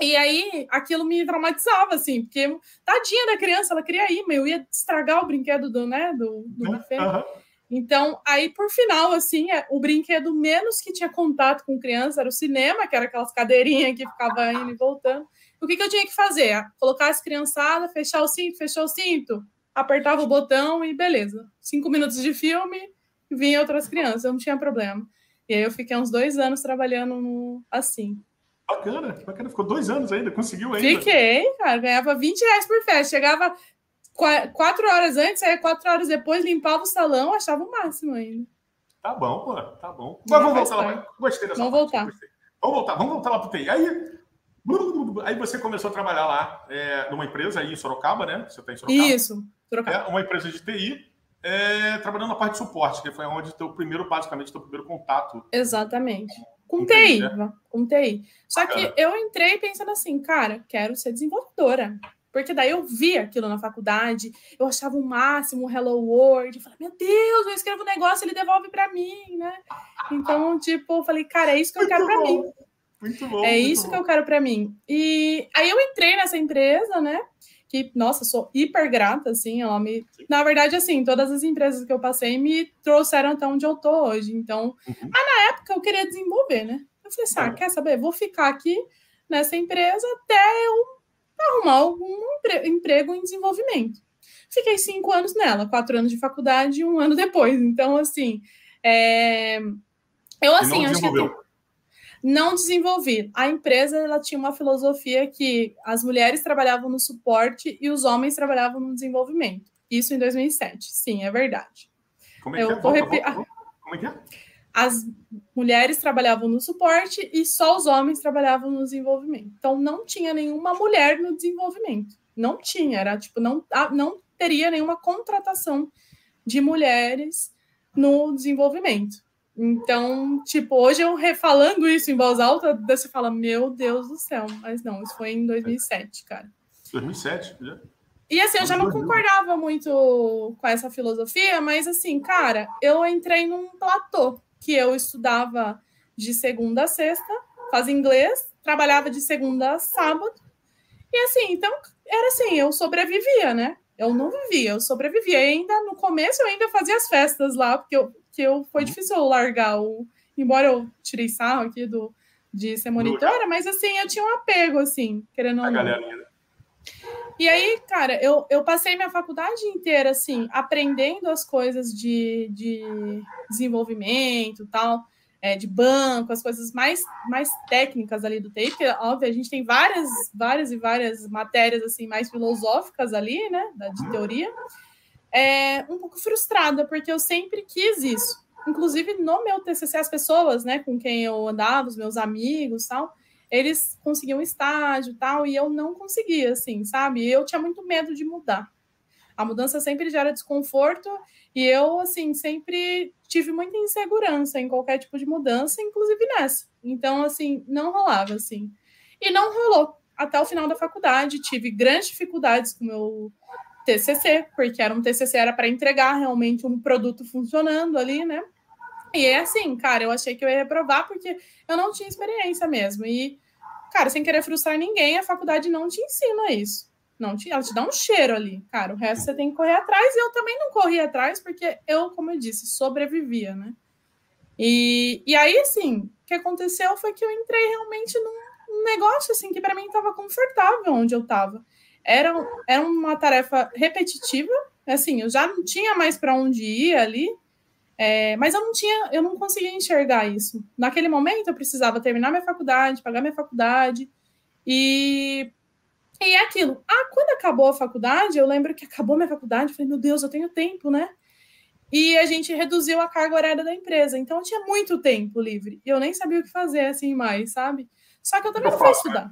E aí, aquilo me traumatizava, assim, porque tadinha da criança, ela queria ir, mas eu ia estragar o brinquedo do, né, do, do buffet. Uhum. Então, aí por final, assim, é, o brinquedo menos que tinha contato com criança era o cinema, que era aquelas cadeirinhas que ficava indo e voltando. O que, que eu tinha que fazer? Colocar as criançadas, fechar o cinto, fechou o cinto, apertava o botão e beleza. Cinco minutos de filme, vinha outras crianças, não tinha problema. E aí eu fiquei uns dois anos trabalhando no, assim. Bacana, bacana. Ficou dois anos ainda, conseguiu ainda. Fiquei, cara, ganhava 20 reais por festa. Chegava quatro horas antes, aí quatro horas depois limpava o salão, achava o máximo ainda. Tá bom, pô, tá bom. Mas vamos voltar lá. Gostei dessa Vamos voltar. Vamos voltar, vamos voltar lá pro TI. Aí, aí você começou a trabalhar lá é, numa empresa aí em Sorocaba, né? Você tá em Sorocaba? Isso, Sorocaba. É, uma empresa de TI, é, trabalhando na parte de suporte, que foi onde teu primeiro, basicamente, teu primeiro contato. Exatamente. Com TI, né? com TI. Só que eu entrei pensando assim, cara, quero ser desenvolvedora. Porque daí eu vi aquilo na faculdade, eu achava o máximo o Hello World, eu falei, meu Deus, eu escrevo um negócio, ele devolve para mim, né? Então, tipo, eu falei, cara, é isso que eu quero para mim. Muito bom. É muito isso bom. que eu quero para mim. E aí eu entrei nessa empresa, né? Que, nossa, sou hiper grata, assim, ela me... Na verdade, assim, todas as empresas que eu passei me trouxeram até onde eu tô hoje, então... Uhum. Mas na época eu queria desenvolver, né? Eu falei assim, ah, quer saber? Vou ficar aqui nessa empresa até eu arrumar algum emprego em desenvolvimento. Fiquei cinco anos nela, quatro anos de faculdade e um ano depois. Então, assim, é... eu assim, acho que não desenvolvi. A empresa ela tinha uma filosofia que as mulheres trabalhavam no suporte e os homens trabalhavam no desenvolvimento. Isso em 2007. Sim, é verdade. Como é que eu é? Vou volta, volta, volta. Como é que é? As mulheres trabalhavam no suporte e só os homens trabalhavam no desenvolvimento. Então não tinha nenhuma mulher no desenvolvimento. Não tinha, era tipo, não, ah, não teria nenhuma contratação de mulheres no desenvolvimento. Então, tipo, hoje eu refalando isso em voz alta, você fala, meu Deus do céu. Mas não, isso foi em 2007, cara. 2007, já. E assim, eu já não concordava muito com essa filosofia, mas assim, cara, eu entrei num platô que eu estudava de segunda a sexta, fazia inglês, trabalhava de segunda a sábado. E assim, então era assim, eu sobrevivia, né? Eu não vivia, eu sobrevivia. E ainda no começo eu ainda fazia as festas lá, porque eu, que eu foi uhum. difícil eu largar o. Embora eu tirei sarro aqui do, de ser monitora, mas assim, eu tinha um apego, assim, querendo ou não. Né? E aí, cara, eu, eu passei minha faculdade inteira, assim, aprendendo as coisas de, de desenvolvimento tal, é, de banco, as coisas mais, mais técnicas ali do TI, porque, óbvio, a gente tem várias, várias e várias matérias, assim, mais filosóficas ali, né, de teoria, é um pouco frustrada, porque eu sempre quis isso. Inclusive, no meu TCC, as pessoas, né, com quem eu andava, os meus amigos tal, eles conseguiam estágio tal, e eu não conseguia, assim, sabe? Eu tinha muito medo de mudar. A mudança sempre gera desconforto, e eu, assim, sempre tive muita insegurança em qualquer tipo de mudança, inclusive nessa. Então, assim, não rolava, assim. E não rolou. Até o final da faculdade, tive grandes dificuldades com o meu TCC, porque era um TCC, era para entregar realmente um produto funcionando ali, né? E é assim, cara, eu achei que eu ia reprovar porque eu não tinha experiência mesmo. E, cara, sem querer frustrar ninguém, a faculdade não te ensina isso. Não te, ela te dá um cheiro ali, cara. O resto você tem que correr atrás. E eu também não corri atrás, porque eu, como eu disse, sobrevivia, né? E, e aí, assim, o que aconteceu foi que eu entrei realmente num negócio, assim, que para mim estava confortável onde eu estava. Era, era uma tarefa repetitiva, assim, eu já não tinha mais para onde ir ali, é, mas eu não tinha, eu não conseguia enxergar isso. Naquele momento eu precisava terminar minha faculdade, pagar minha faculdade e e é aquilo. Ah, quando acabou a faculdade, eu lembro que acabou minha faculdade, falei, meu Deus, eu tenho tempo, né? E a gente reduziu a carga horária da empresa, então eu tinha muito tempo livre. E eu nem sabia o que fazer assim mais, sabe? Só que eu também eu não fui estudar.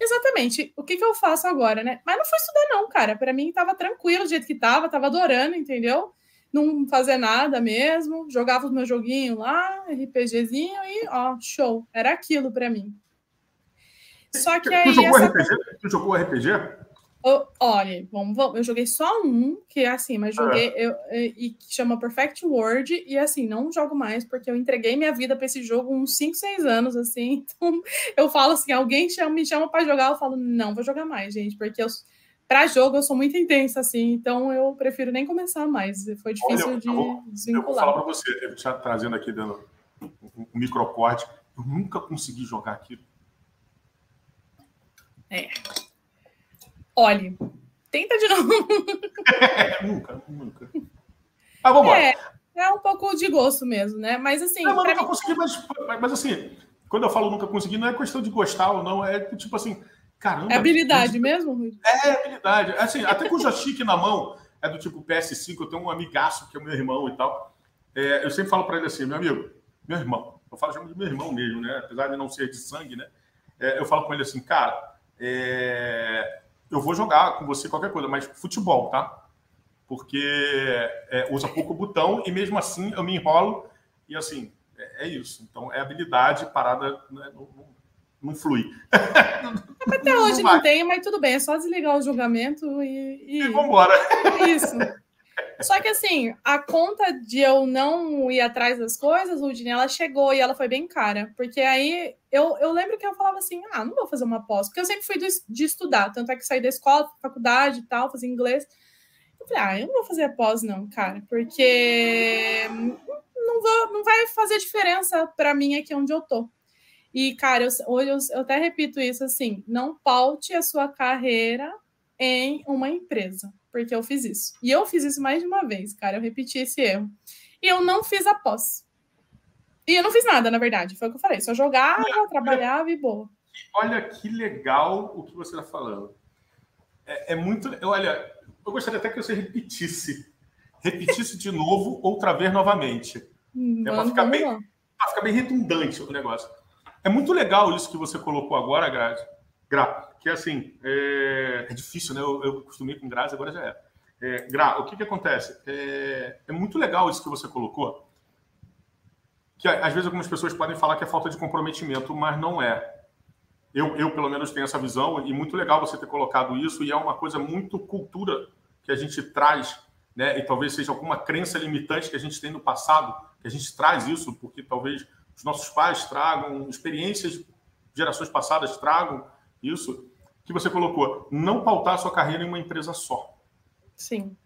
Exatamente. O que, que eu faço agora, né? Mas não foi estudar, não, cara. Para mim tava tranquilo do jeito que tava, tava adorando, entendeu? Não fazer nada mesmo, jogava os meus joguinhos lá, RPGzinho e ó, show. Era aquilo para mim. Só que aí. Tu jogou essa... RPG? Tu jogou RPG? Eu, olha, vamos, vamos, eu joguei só um, que é assim, mas joguei é. eu, e que chama Perfect World, e assim, não jogo mais, porque eu entreguei minha vida para esse jogo uns 5, 6 anos, assim. Então, eu falo assim: alguém chama, me chama para jogar, eu falo, não vou jogar mais, gente, porque eu, para jogo eu sou muito intensa, assim, então eu prefiro nem começar mais. Foi difícil olha, de eu vou, desvincular. Eu vou falar para você, já trazendo aqui dando um microcorte, eu nunca consegui jogar aquilo. É. Olhe, tenta de novo. nunca, nunca. Ah, vamos é, é um pouco de gosto mesmo, né? Mas assim. Não, mas nunca mim... consegui, mas, mas assim, quando eu falo nunca consegui, não é questão de gostar ou não, é tipo assim, caramba. É habilidade mesmo, Rui? É, habilidade. Assim, até com o joystick na mão, é do tipo PS5, eu tenho um amigaço que é meu irmão e tal. É, eu sempre falo para ele assim, meu amigo, meu irmão, eu falo de meu irmão mesmo, né? Apesar de não ser de sangue, né? É, eu falo com ele assim, cara, é, eu vou jogar com você qualquer coisa, mas futebol, tá? Porque é, usa pouco botão e mesmo assim eu me enrolo e assim, é, é isso. Então é habilidade parada, né, não, não, não, flui. Até hoje não, não tem, mas tudo bem, é só desligar o julgamento e. E, e vambora. Isso. Só que assim, a conta de eu não ir atrás das coisas, Rudine, ela chegou e ela foi bem cara. Porque aí eu, eu lembro que eu falava assim: ah, não vou fazer uma pós, porque eu sempre fui de estudar, tanto é que saí da escola, faculdade e tal, fazer inglês. Eu falei, ah, eu não vou fazer a pós, não, cara, porque não, vou, não vai fazer diferença para mim aqui onde eu tô. E, cara, eu, hoje eu, eu até repito isso assim: não paute a sua carreira em uma empresa porque eu fiz isso. E eu fiz isso mais de uma vez, cara. Eu repeti esse erro. E eu não fiz a pós. E eu não fiz nada, na verdade. Foi o que eu falei. Só jogava, olha, trabalhava e boa. Olha que legal o que você está falando. É, é, muito. Olha, eu gostaria até que você repetisse. Repetisse de novo, outra vez novamente. é para ficar, bem, ficar bem redundante o negócio. É muito legal isso que você colocou agora, Grazi. Gra, que é assim, é, é difícil, né? Eu, eu costumei com Grazi, agora já é. é Gra, o que, que acontece? É, é muito legal isso que você colocou, que às vezes algumas pessoas podem falar que é falta de comprometimento, mas não é. Eu, eu, pelo menos, tenho essa visão, e muito legal você ter colocado isso, e é uma coisa muito cultura que a gente traz, né? E talvez seja alguma crença limitante que a gente tem no passado, que a gente traz isso, porque talvez os nossos pais tragam, experiências de gerações passadas tragam isso, que você colocou, não pautar a sua carreira em uma empresa só. Sim.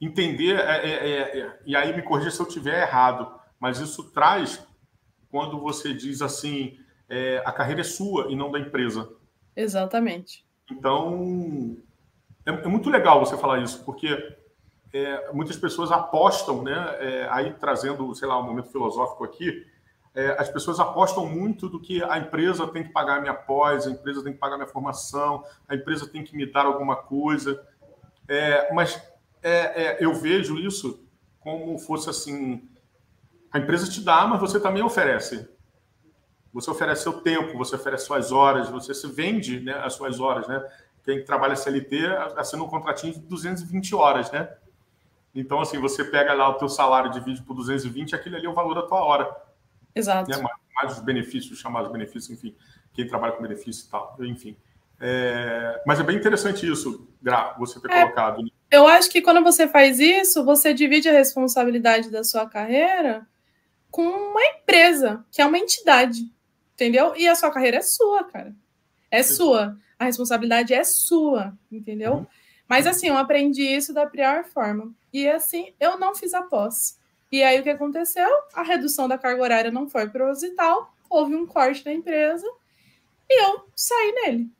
Entender, é, é, é, é, e aí me corrija se eu estiver errado, mas isso traz quando você diz assim, é, a carreira é sua e não da empresa. Exatamente. Então, é, é muito legal você falar isso, porque muitas pessoas apostam, né, aí trazendo, sei lá, um momento filosófico aqui, é, as pessoas apostam muito do que a empresa tem que pagar minha pós, a empresa tem que pagar minha formação, a empresa tem que me dar alguma coisa. É, mas é, é eu vejo isso como fosse assim: a empresa te dá, mas você também oferece. Você oferece seu tempo, você oferece suas horas, você se vende né, as suas horas. Né? Quem trabalha CLT assina um contratinho de 220 horas, né? Então, assim, você pega lá o teu salário, divide por 220, aquele ali é o valor da tua hora. Exato. Né? Mais, mais, os benefícios, chamados benefícios, enfim, quem trabalha com benefício e tal, enfim. É, mas é bem interessante isso, Gra, você ter é, colocado. Né? Eu acho que quando você faz isso, você divide a responsabilidade da sua carreira com uma empresa, que é uma entidade, entendeu? E a sua carreira é sua, cara. É sua. A responsabilidade é sua, entendeu? Uhum. Mas assim, eu aprendi isso da pior forma. E assim, eu não fiz a pós. E aí o que aconteceu? A redução da carga horária não foi proposital, houve um corte da empresa e eu saí nele.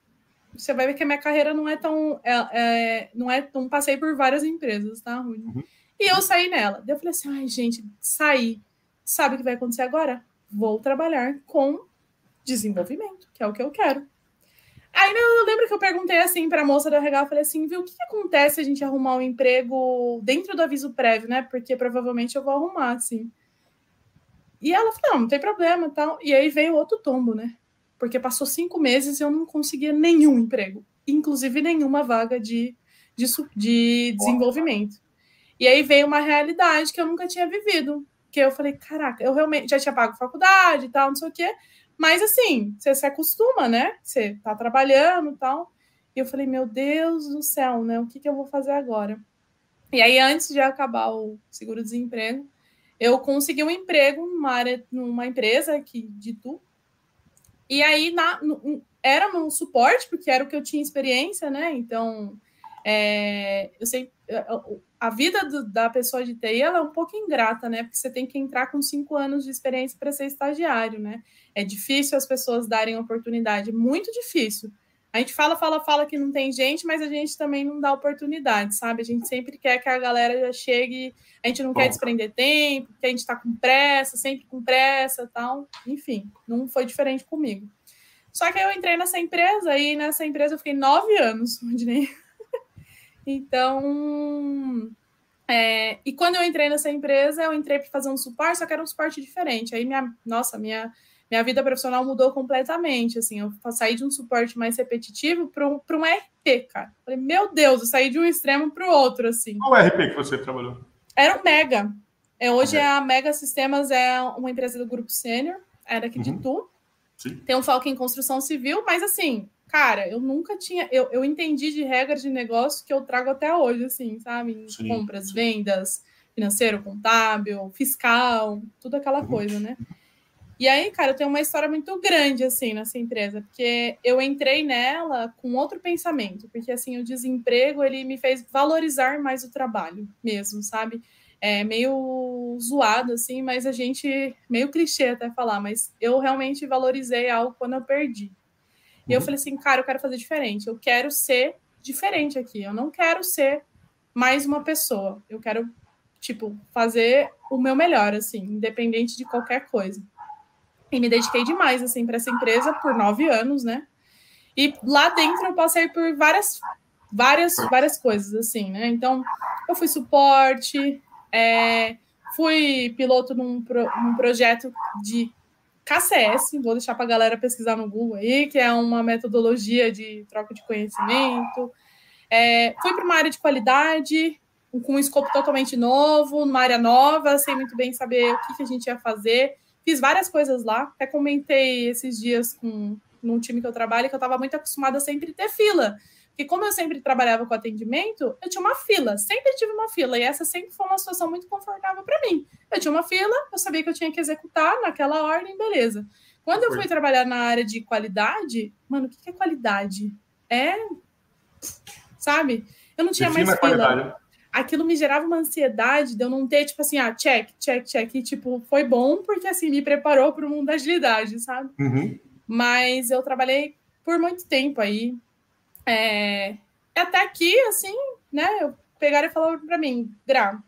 Você vai ver que a minha carreira não é tão. É, é, não é tão. Passei por várias empresas, tá, Rui? Uhum. E eu saí nela. eu falei assim: ai, gente, saí. Sabe o que vai acontecer agora? Vou trabalhar com desenvolvimento, que é o que eu quero. Aí eu lembro que eu perguntei assim para a moça do RH, falei assim, viu, o que, que, acontece se a gente arrumar um emprego dentro do aviso prévio, né? Porque provavelmente eu vou arrumar, assim. E ela falou, não, não tem problema, tal. E aí veio outro tombo, né? porque passou cinco meses e eu não conseguia nenhum emprego, inclusive nenhuma vaga de, de, de desenvolvimento. E aí veio uma realidade que eu nunca tinha vivido, que eu falei, caraca, eu realmente já tinha pago faculdade e tal, não sei o quê, mas assim, você se acostuma, né? Você tá trabalhando e tal. E eu falei, meu Deus do céu, né? O que, que eu vou fazer agora? E aí, antes de acabar o seguro-desemprego, eu consegui um emprego numa área, numa empresa aqui de Tu. E aí na, no, era no suporte, porque era o que eu tinha experiência, né? Então, é, eu sei, a vida do, da pessoa de TI ela é um pouco ingrata, né? Porque você tem que entrar com cinco anos de experiência para ser estagiário, né? É difícil as pessoas darem oportunidade, muito difícil. A gente fala, fala, fala que não tem gente, mas a gente também não dá oportunidade, sabe? A gente sempre quer que a galera já chegue, a gente não Bom. quer desprender tempo, porque a gente está com pressa, sempre com pressa tal. Enfim, não foi diferente comigo. Só que eu entrei nessa empresa e nessa empresa eu fiquei nove anos, nem. Então. É, e quando eu entrei nessa empresa, eu entrei para fazer um suporte, só que era um suporte diferente. Aí minha, nossa, minha minha vida profissional mudou completamente. Assim, eu saí de um suporte mais repetitivo para um, um RP, cara. Falei, meu Deus, eu saí de um extremo para o outro, assim. Qual RP que você trabalhou? Era o Mega. É, hoje é. a Mega Sistemas é uma empresa do Grupo Sênior, era aqui uhum. de Tu. Sim. Tem um foco em construção civil, mas assim, cara, eu nunca tinha. Eu, eu entendi de regras de negócio que eu trago até hoje, assim, sabe? Sim. Compras, vendas, financeiro, contábil, fiscal, tudo aquela uhum. coisa, né? E aí, cara, eu tenho uma história muito grande, assim, nessa empresa, porque eu entrei nela com outro pensamento, porque, assim, o desemprego, ele me fez valorizar mais o trabalho mesmo, sabe? É meio zoado, assim, mas a gente, meio clichê até falar, mas eu realmente valorizei algo quando eu perdi. E eu uhum. falei assim, cara, eu quero fazer diferente, eu quero ser diferente aqui, eu não quero ser mais uma pessoa, eu quero, tipo, fazer o meu melhor, assim, independente de qualquer coisa. E me dediquei demais, assim, para essa empresa por nove anos, né? E lá dentro eu passei por várias, várias, várias coisas, assim, né? Então, eu fui suporte, é, fui piloto num, pro, num projeto de KCS, vou deixar para a galera pesquisar no Google aí, que é uma metodologia de troca de conhecimento. É, fui para uma área de qualidade, com um escopo totalmente novo, numa área nova, sem muito bem saber o que, que a gente ia fazer. Fiz várias coisas lá. Até comentei esses dias com num time que eu trabalho que eu estava muito acostumada a sempre ter fila. Porque como eu sempre trabalhava com atendimento, eu tinha uma fila, sempre tive uma fila, e essa sempre foi uma situação muito confortável para mim. Eu tinha uma fila, eu sabia que eu tinha que executar naquela ordem, beleza. Quando eu fui trabalhar na área de qualidade, mano, o que é qualidade? É. Sabe? Eu não tinha Defina mais fila. Qualidade aquilo me gerava uma ansiedade de eu não ter, tipo assim, ah, check, check, check. E, tipo, foi bom porque, assim, me preparou para o mundo da agilidade, sabe? Uhum. Mas eu trabalhei por muito tempo aí. É... Até aqui, assim, né? Eu pegaram e falaram para mim, Gra,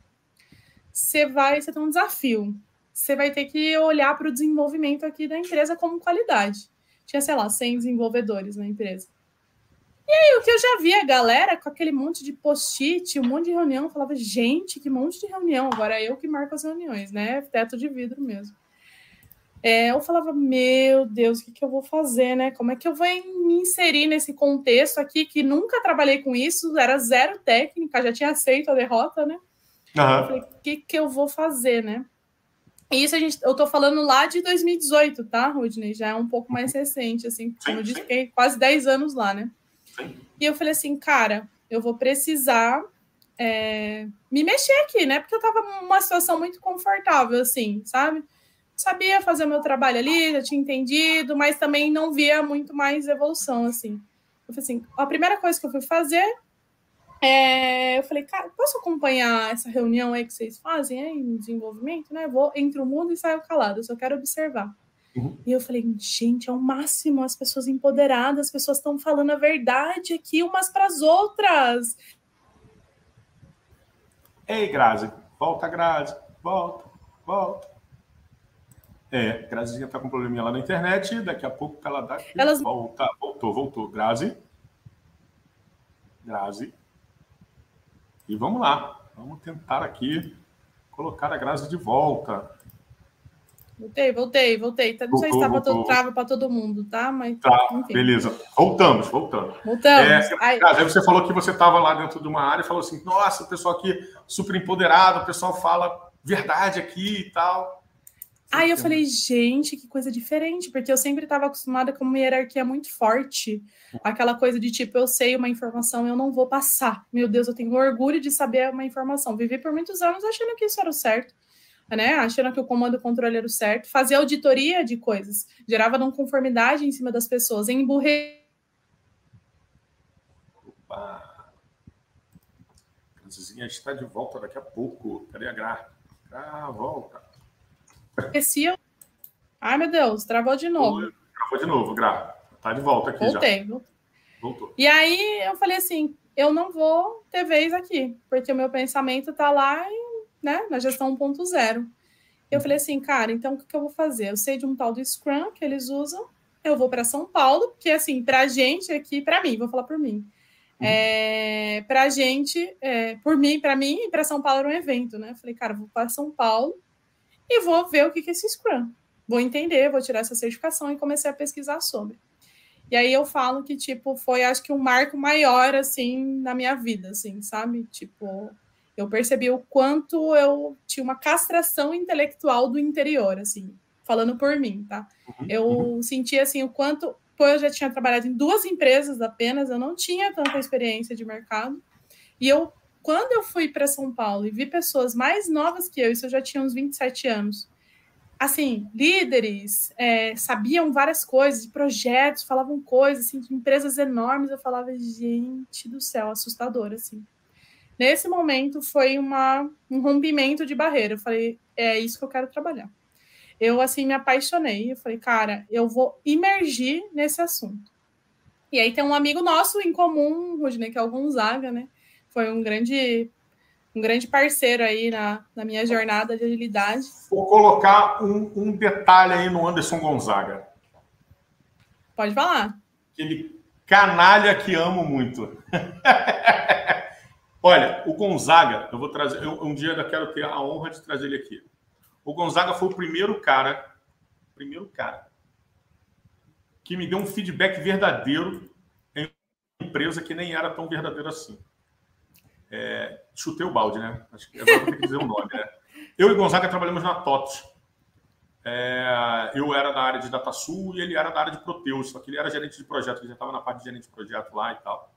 você vai, você tem um desafio. Você vai ter que olhar para o desenvolvimento aqui da empresa como qualidade. Tinha, sei lá, 100 desenvolvedores na empresa. E aí, o que eu já vi a galera com aquele monte de post-it, um monte de reunião, falava, gente, que monte de reunião. Agora é eu que marco as reuniões, né? Teto de vidro mesmo. É, eu falava, meu Deus, o que, que eu vou fazer, né? Como é que eu vou me inserir nesse contexto aqui que nunca trabalhei com isso, era zero técnica, já tinha aceito a derrota, né? Uhum. Eu falei, o que, que eu vou fazer, né? E isso a gente, eu tô falando lá de 2018, tá, Rudney? Já é um pouco mais recente, assim, como eu disse, fiquei quase 10 anos lá, né? E eu falei assim, cara, eu vou precisar é, me mexer aqui, né? Porque eu tava numa situação muito confortável, assim, sabe? Sabia fazer o meu trabalho ali, já tinha entendido, mas também não via muito mais evolução, assim. Eu falei assim, a primeira coisa que eu fui fazer é, eu falei, cara, posso acompanhar essa reunião aí que vocês fazem aí em desenvolvimento, né? vou entre o mundo e saio calado, eu só quero observar. Uhum. E eu falei, gente, é o máximo, as pessoas empoderadas, as pessoas estão falando a verdade aqui umas para as outras. Ei, Grazi, volta, Grazi, volta, volta. É, Grazizinha tá com um probleminha lá na internet, daqui a pouco ela dá Elas... volta, voltou, voltou. Grazi. Grazi. E vamos lá, vamos tentar aqui colocar a Grazi de volta. Voltei, voltei, voltei. Não sei se estava todo trava para todo mundo, tá? Mas, tá, enfim. beleza. Voltamos, voltamos. Voltamos. É, aí... aí você falou que você estava lá dentro de uma área e falou assim: nossa, o pessoal aqui super empoderado, o pessoal fala verdade aqui e tal. Aí eu falei, gente, que coisa diferente, porque eu sempre estava acostumada com uma hierarquia muito forte. Aquela coisa de tipo, eu sei uma informação, eu não vou passar. Meu Deus, eu tenho orgulho de saber uma informação. Vivi por muitos anos achando que isso era o certo né? Achando que o comando e o controle era o certo, fazia auditoria de coisas, gerava não conformidade em cima das pessoas, emburre. Opa! Francesinha está de volta daqui a pouco. Cadê a Gra? Ah, volta. Esqueci. Ai, meu Deus, travou de novo. Travou de novo, Gra. Tá de volta aqui Voltei. já. Voltou. E aí eu falei assim, eu não vou ter vez aqui, porque o meu pensamento tá lá e né, na gestão 1.0. Eu falei assim, cara, então o que, eu vou fazer? Eu sei de um tal do Scrum que eles usam, eu vou para São Paulo, porque assim, para a gente aqui, para mim, vou falar por mim. Uhum. É, para a gente, é, por mim, para mim e para São Paulo era um evento, né? Eu falei, cara, vou para São Paulo e vou ver o que, que é esse Scrum. Vou entender, vou tirar essa certificação e comecei a pesquisar sobre. E aí eu falo que, tipo, foi acho que um marco maior, assim, na minha vida, assim, sabe? Tipo, eu percebi o quanto eu tinha uma castração intelectual do interior, assim, falando por mim, tá? Uhum. Eu uhum. senti, assim, o quanto... Pô, eu já tinha trabalhado em duas empresas apenas, eu não tinha tanta experiência de mercado. E eu, quando eu fui para São Paulo e vi pessoas mais novas que eu, isso eu já tinha uns 27 anos, assim, líderes, é, sabiam várias coisas, projetos, falavam coisas, assim, de empresas enormes, eu falava, gente do céu, assustador, assim. Nesse momento foi uma, um rompimento de barreira. Eu falei, é isso que eu quero trabalhar. Eu assim me apaixonei. Eu falei, cara, eu vou imergir nesse assunto. E aí tem um amigo nosso em comum, Rudney, que é o Gonzaga, né? Foi um grande um grande parceiro aí na, na minha jornada de agilidade. Vou colocar um, um detalhe aí no Anderson Gonzaga. Pode falar. Aquele canalha que amo muito. Olha, o Gonzaga, eu vou trazer, eu, um dia ainda quero ter a honra de trazer ele aqui. O Gonzaga foi o primeiro cara, primeiro cara, que me deu um feedback verdadeiro em uma empresa que nem era tão verdadeira assim. É, chutei o balde, né? Acho que agora vou que dizer o nome, né? Eu e Gonzaga trabalhamos na TOTS. É, eu era da área de DataSul e ele era da área de Proteus, só que ele era gerente de projeto, ele já estava na parte de gerente de projeto lá e tal.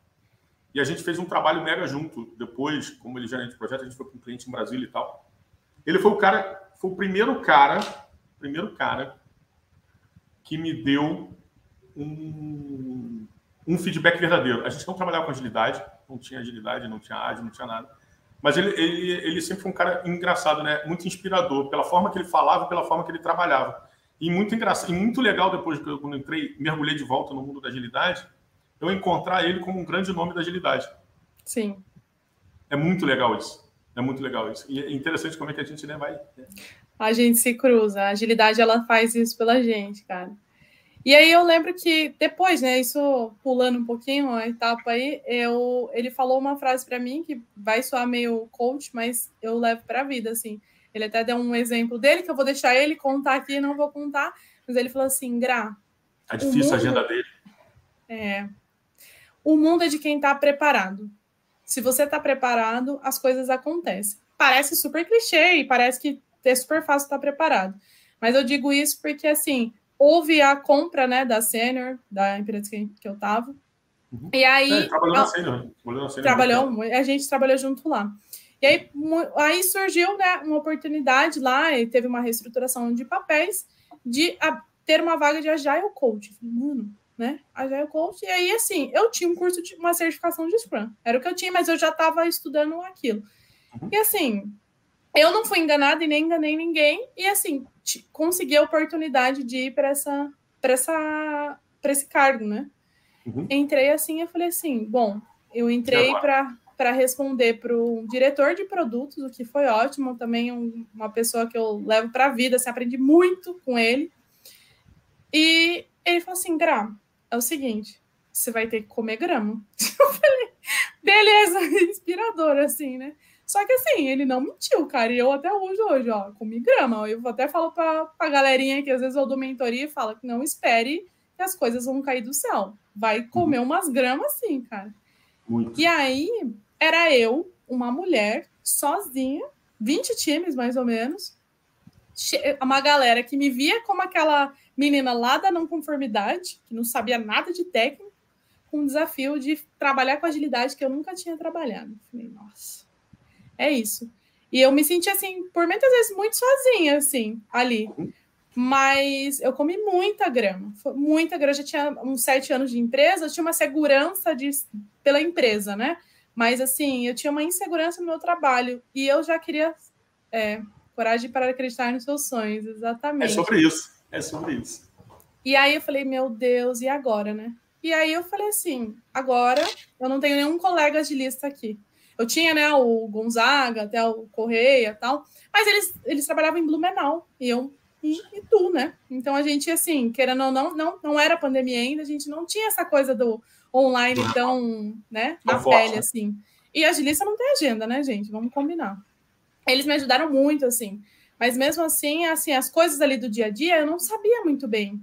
E a gente fez um trabalho mega junto. Depois, como ele gerente de projeto, a gente foi com um cliente em Brasília e tal. Ele foi o cara, foi o primeiro cara, primeiro cara que me deu um, um feedback verdadeiro. A gente não trabalhava com agilidade, não tinha agilidade, não tinha ágil, não tinha nada. Mas ele, ele, ele sempre foi um cara engraçado, né? Muito inspirador, pela forma que ele falava, pela forma que ele trabalhava. E muito engraçado, e muito legal depois que eu, quando entrei, mergulhei de volta no mundo da agilidade, eu encontrar ele como um grande nome da agilidade. Sim. É muito legal isso. É muito legal isso. E é interessante como é que a gente né, vai. Né? A gente se cruza. A agilidade ela faz isso pela gente, cara. E aí eu lembro que depois, né, isso pulando um pouquinho a etapa aí, eu, ele falou uma frase para mim que vai soar meio coach, mas eu levo para a vida, assim. Ele até deu um exemplo dele que eu vou deixar ele contar aqui, não vou contar, mas ele falou assim, Gra. Tá difícil mundo... a agenda dele. É, o mundo é de quem está preparado. Se você está preparado, as coisas acontecem. Parece super clichê e parece que é super fácil estar preparado. Mas eu digo isso porque, assim, houve a compra né, da Senior, da empresa que, que eu estava. Uhum. E aí. É, trabalhou na Senior. Trabalhou, a gente trabalhou junto lá. E aí, aí surgiu né, uma oportunidade lá, e teve uma reestruturação de papéis, de a, ter uma vaga de Agile Coach. falei, mano, né? Agile Coach. E aí, assim, eu tinha um curso de uma certificação de Scrum. Era o que eu tinha, mas eu já estava estudando aquilo. Uhum. E assim, eu não fui enganada e nem enganei ninguém. E assim, consegui a oportunidade de ir para essa, para essa, para esse cargo, né? Uhum. Entrei assim, eu falei assim, bom, eu entrei para para responder para o diretor de produtos, o que foi ótimo, também um, uma pessoa que eu levo para a vida, assim, aprendi muito com ele. E ele falou assim, Gra, é o seguinte, você vai ter que comer grama. Eu falei, beleza, inspirador, assim, né? Só que assim, ele não mentiu, cara. E eu até hoje, hoje, ó, comi grama. Eu até falo pra, pra galerinha que às vezes eu dou mentoria e fala que não espere que as coisas vão cair do céu. Vai comer uhum. umas gramas sim, cara. Muito. E aí, era eu, uma mulher, sozinha, 20 times mais ou menos, uma galera que me via como aquela menina lá da não conformidade, que não sabia nada de técnica, com o desafio de trabalhar com agilidade que eu nunca tinha trabalhado. Falei, nossa, é isso. E eu me senti assim, por muitas vezes, muito sozinha, assim, ali. Mas eu comi muita grama, muita grama. Eu já tinha uns sete anos de empresa, eu tinha uma segurança de, pela empresa, né? Mas assim, eu tinha uma insegurança no meu trabalho e eu já queria é, coragem para acreditar nos seus sonhos, exatamente. É sobre isso, é sobre isso. E aí eu falei, meu Deus, e agora, né? E aí eu falei assim, agora eu não tenho nenhum colega de lista aqui. Eu tinha, né, o Gonzaga, até o Correia e tal, mas eles, eles trabalhavam em Blumenau, e eu e, e, tu, né? Então a gente, assim, querendo ou não, não, não era pandemia ainda, a gente não tinha essa coisa do online tão, né, na pele, né? assim. E a agilista não tem agenda, né, gente? Vamos combinar. Eles me ajudaram muito, assim. Mas mesmo assim, assim, as coisas ali do dia a dia eu não sabia muito bem.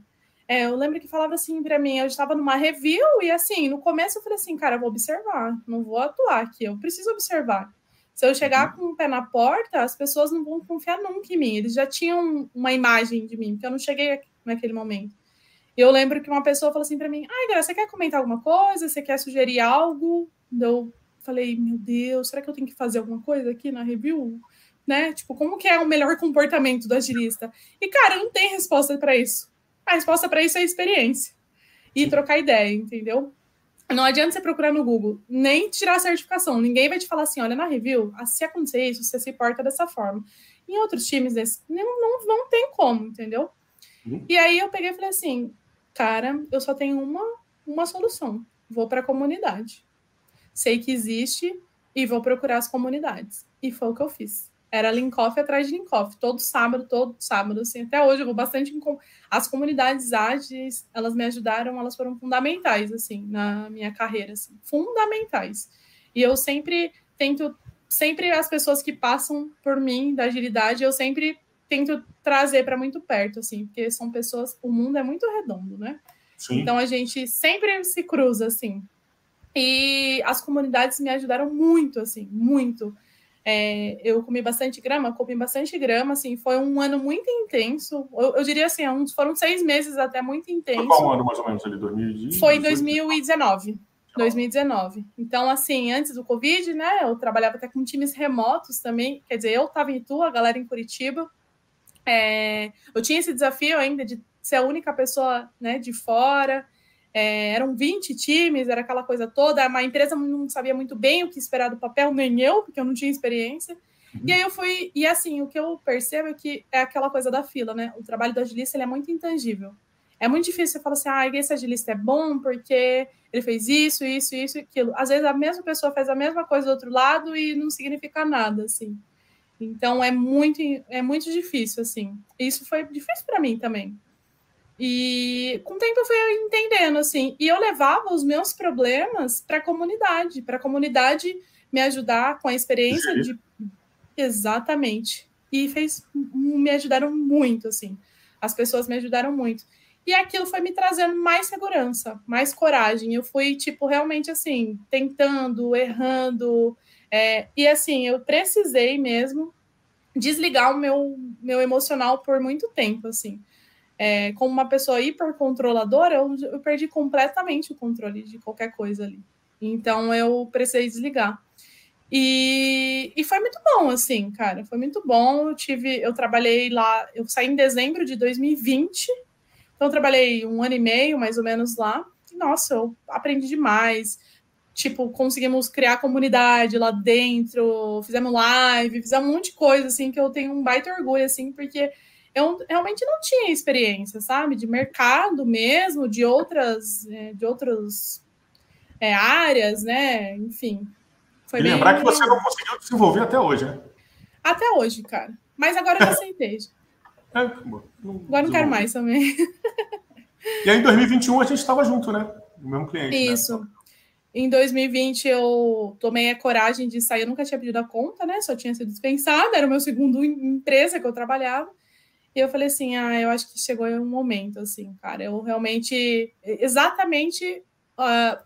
É, eu lembro que falava assim para mim, eu estava numa review e assim, no começo eu falei assim, cara, eu vou observar, não vou atuar aqui, eu preciso observar. Se eu chegar uhum. com o pé na porta, as pessoas não vão confiar nunca em mim. Eles já tinham uma imagem de mim, porque eu não cheguei naquele momento. E eu lembro que uma pessoa falou assim para mim: Ai, Gra, você quer comentar alguma coisa? Você quer sugerir algo? Eu falei: Meu Deus, será que eu tenho que fazer alguma coisa aqui na review? Né? Tipo, como que é o melhor comportamento do agilista? E, cara, não tem resposta para isso. A resposta para isso é experiência e trocar ideia, entendeu? Não adianta você procurar no Google, nem tirar a certificação. Ninguém vai te falar assim: olha, na review, ah, se acontecer isso, você se porta dessa forma. Em outros times, desse, não, não, não tem como, entendeu? Uhum. E aí eu peguei e falei assim: cara, eu só tenho uma, uma solução. Vou para a comunidade. Sei que existe e vou procurar as comunidades. E foi o que eu fiz era Linkoff atrás de Linkoff, todo sábado, todo sábado, assim, até hoje eu vou bastante em as comunidades ágeis, elas me ajudaram, elas foram fundamentais, assim, na minha carreira, assim, fundamentais. E eu sempre tento, sempre as pessoas que passam por mim da agilidade, eu sempre tento trazer para muito perto, assim, porque são pessoas, o mundo é muito redondo, né? Sim. Então a gente sempre se cruza, assim. E as comunidades me ajudaram muito, assim, muito. É, eu comi bastante grama, comi bastante grama, assim, foi um ano muito intenso. Eu, eu diria assim, uns, foram seis meses até muito intenso. Foi qual ano, mais ou menos, ali? 2018? Foi 2019. 2019. Então, assim, antes do Covid, né, eu trabalhava até com times remotos também. Quer dizer, eu estava em Itu, a galera em Curitiba. É, eu tinha esse desafio ainda de ser a única pessoa né, de fora. É, eram 20 times, era aquela coisa toda. A empresa não sabia muito bem o que esperar do papel, nem eu, porque eu não tinha experiência. Uhum. E aí eu fui. E assim, o que eu percebo é que é aquela coisa da fila, né? O trabalho do agilista ele é muito intangível. É muito difícil você falar assim, ah, esse agilista é bom porque ele fez isso, isso, isso e aquilo. Às vezes a mesma pessoa faz a mesma coisa do outro lado e não significa nada, assim. Então é muito, é muito difícil, assim. Isso foi difícil para mim também. E com o tempo eu fui entendendo, assim. E eu levava os meus problemas para a comunidade, para a comunidade me ajudar com a experiência de. Exatamente. E fez, me ajudaram muito, assim. As pessoas me ajudaram muito. E aquilo foi me trazendo mais segurança, mais coragem. Eu fui, tipo, realmente assim, tentando, errando. É, e assim, eu precisei mesmo desligar o meu, meu emocional por muito tempo, assim é, como uma pessoa hipercontroladora, eu, eu perdi completamente o controle de qualquer coisa ali. Então eu precisei desligar. E, e foi muito bom, assim, cara. Foi muito bom. Eu tive, eu trabalhei lá, eu saí em dezembro de 2020, então trabalhei um ano e meio, mais ou menos, lá. E, nossa, eu aprendi demais. Tipo, conseguimos criar comunidade lá dentro, fizemos live, fizemos um monte de coisa, assim, que eu tenho um baita orgulho, assim, porque eu realmente não tinha experiência, sabe, de mercado mesmo, de outras, é, de outras é, áreas, né? Enfim. Foi e bem... lembrar que você não conseguiu desenvolver até hoje, né? Até hoje, cara. Mas agora eu já aceitei. É, agora não quero mais também. E aí, em 2021, a gente estava junto, né? O mesmo cliente. Né? Isso. Né? em 2020 eu tomei a coragem de sair, eu nunca tinha pedido a conta, né? Só tinha sido dispensada, era o meu segundo empresa que eu trabalhava. E eu falei assim: ah, eu acho que chegou um momento, assim, cara. Eu realmente, exatamente, uh,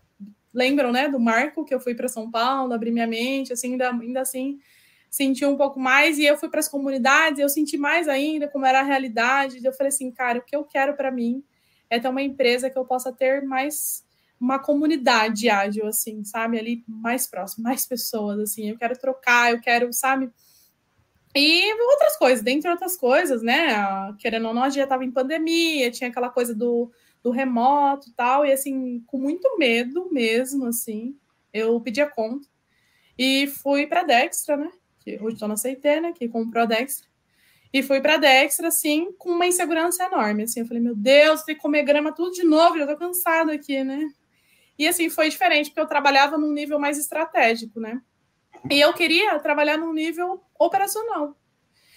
lembram, né, do Marco, que eu fui para São Paulo, abri minha mente, assim, ainda, ainda assim, senti um pouco mais. E eu fui para as comunidades, eu senti mais ainda como era a realidade. Eu falei assim: cara, o que eu quero para mim é ter uma empresa que eu possa ter mais uma comunidade ágil, assim, sabe? Ali mais próximo, mais pessoas, assim. Eu quero trocar, eu quero, sabe? E outras coisas, dentre outras coisas, né? Querendo ou não, a gente já estava em pandemia, tinha aquela coisa do, do remoto e tal, e assim, com muito medo mesmo, assim, eu pedi a conta e fui para Dextra, né? Que hoje estou na CT, né? Que comprou a Dextra. E fui para Dextra, assim, com uma insegurança enorme. Assim, eu falei, meu Deus, tem que comer grama tudo de novo, eu tô cansado aqui, né? E assim, foi diferente, porque eu trabalhava num nível mais estratégico, né? E eu queria trabalhar num nível operacional.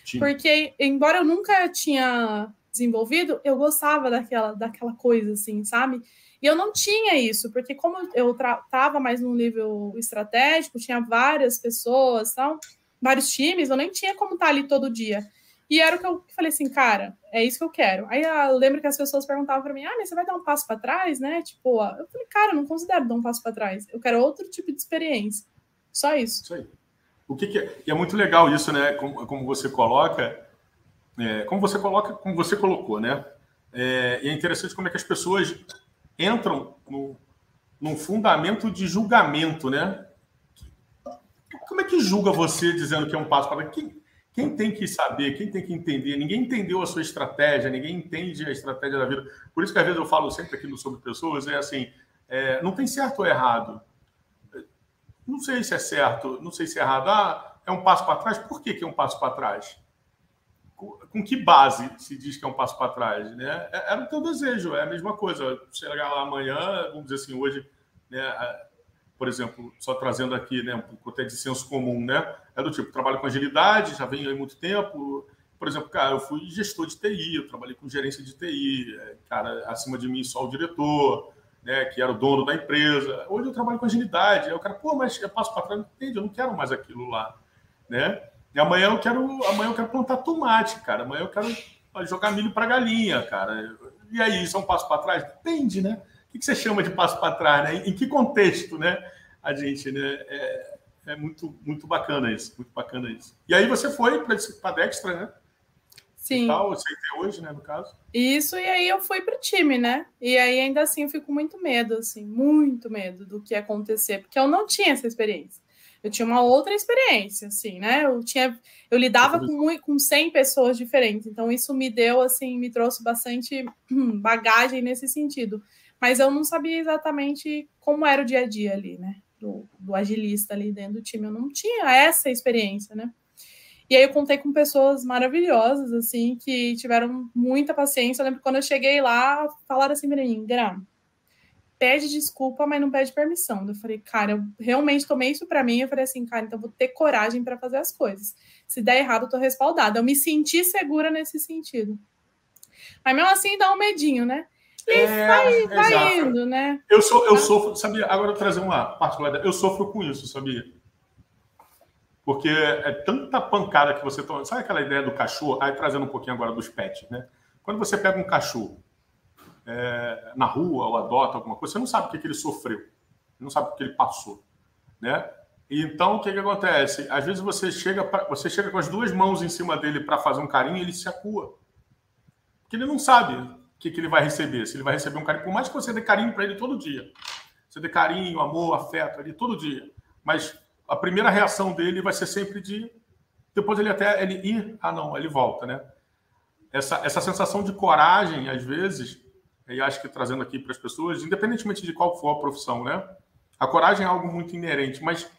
Sim. Porque, embora eu nunca tinha desenvolvido, eu gostava daquela, daquela coisa, assim, sabe? E eu não tinha isso, porque como eu estava mais num nível estratégico, tinha várias pessoas, tal, vários times, eu nem tinha como estar ali todo dia. E era o que eu falei assim, cara, é isso que eu quero. Aí eu lembro que as pessoas perguntavam para mim, ah, mas você vai dar um passo para trás, né? Tipo, eu falei, cara, eu não considero dar um passo para trás. Eu quero outro tipo de experiência. Só isso. Isso aí. O que, que é, e é muito legal isso, né? Como, como você coloca, é, como você coloca, como você colocou, né? É, e é interessante como é que as pessoas entram no, num fundamento de julgamento, né? Como é que julga você dizendo que é um passo para quem, quem tem que saber, quem tem que entender? Ninguém entendeu a sua estratégia, ninguém entende a estratégia da vida. Por isso que às vezes eu falo sempre aqui sobre pessoas, é assim, é, não tem certo ou errado não sei se é certo, não sei se é errado. Ah, é um passo para trás. Por que, que é um passo para trás? Com, que base se diz que é um passo para trás? Né? É, era o teu desejo, é a mesma coisa. Chegar lá amanhã, vamos dizer assim, hoje, né, por exemplo, só trazendo aqui né, um pouco até de senso comum, né? É do tipo, trabalho com agilidade, já venho há muito tempo. Por exemplo, cara, eu fui gestor de TI, eu trabalhei com gerência de TI, é, cara, acima de mim só o diretor né, que era o dono da empresa. Hoje eu trabalho com agilidade. Aí o cara, pô, mas eu passo para trás, entende, eu não quero mais aquilo lá, né? E amanhã eu quero, amanhã eu quero plantar tomate, cara. Amanhã eu quero jogar milho para galinha, cara. E aí, isso é um passo para trás? Depende, né? O que você chama de passo para trás, né? Em que contexto, né? A gente, né? É, é muito, muito bacana isso, muito bacana isso. E aí você foi para a Dextra, né? Sim. Tal, hoje, né, no caso. Isso, e aí eu fui pro time, né? E aí ainda assim eu fico com muito medo, assim, muito medo do que ia acontecer, porque eu não tinha essa experiência. Eu tinha uma outra experiência, assim, né? Eu tinha, eu lidava com, com 100 pessoas diferentes, então isso me deu, assim, me trouxe bastante bagagem nesse sentido. Mas eu não sabia exatamente como era o dia a dia ali, né? Do, do agilista ali dentro do time. Eu não tinha essa experiência, né? E aí eu contei com pessoas maravilhosas, assim, que tiveram muita paciência. Eu lembro que quando eu cheguei lá, falaram assim para mim, Gra, pede desculpa, mas não pede permissão. Eu falei, cara, eu realmente tomei isso para mim. Eu falei assim, cara, então vou ter coragem para fazer as coisas. Se der errado, eu tô respaldada. Eu me senti segura nesse sentido. Mas mesmo assim dá um medinho, né? E é, vai, vai indo, né? Eu, sou, eu sofro, sabia? Agora eu vou trazer uma particularidade. Eu sofro com isso, sabia? Porque é tanta pancada que você toma. Sabe aquela ideia do cachorro? Aí trazendo um pouquinho agora dos pets, né? Quando você pega um cachorro é, na rua ou adota alguma coisa, você não sabe o que, que ele sofreu, não sabe o que ele passou, né? Então, o que, que acontece? Às vezes você chega, pra, você chega com as duas mãos em cima dele para fazer um carinho e ele se acua. Porque ele não sabe o que, que ele vai receber. Se ele vai receber um carinho, por mais que você dê carinho para ele todo dia. Você dê carinho, amor, afeto ali todo dia. Mas a primeira reação dele vai ser sempre de. Depois ele até ele ir, ah, não, ele volta, né? Essa, essa sensação de coragem, às vezes, e acho que trazendo aqui para as pessoas, independentemente de qual for a profissão, né? A coragem é algo muito inerente, mas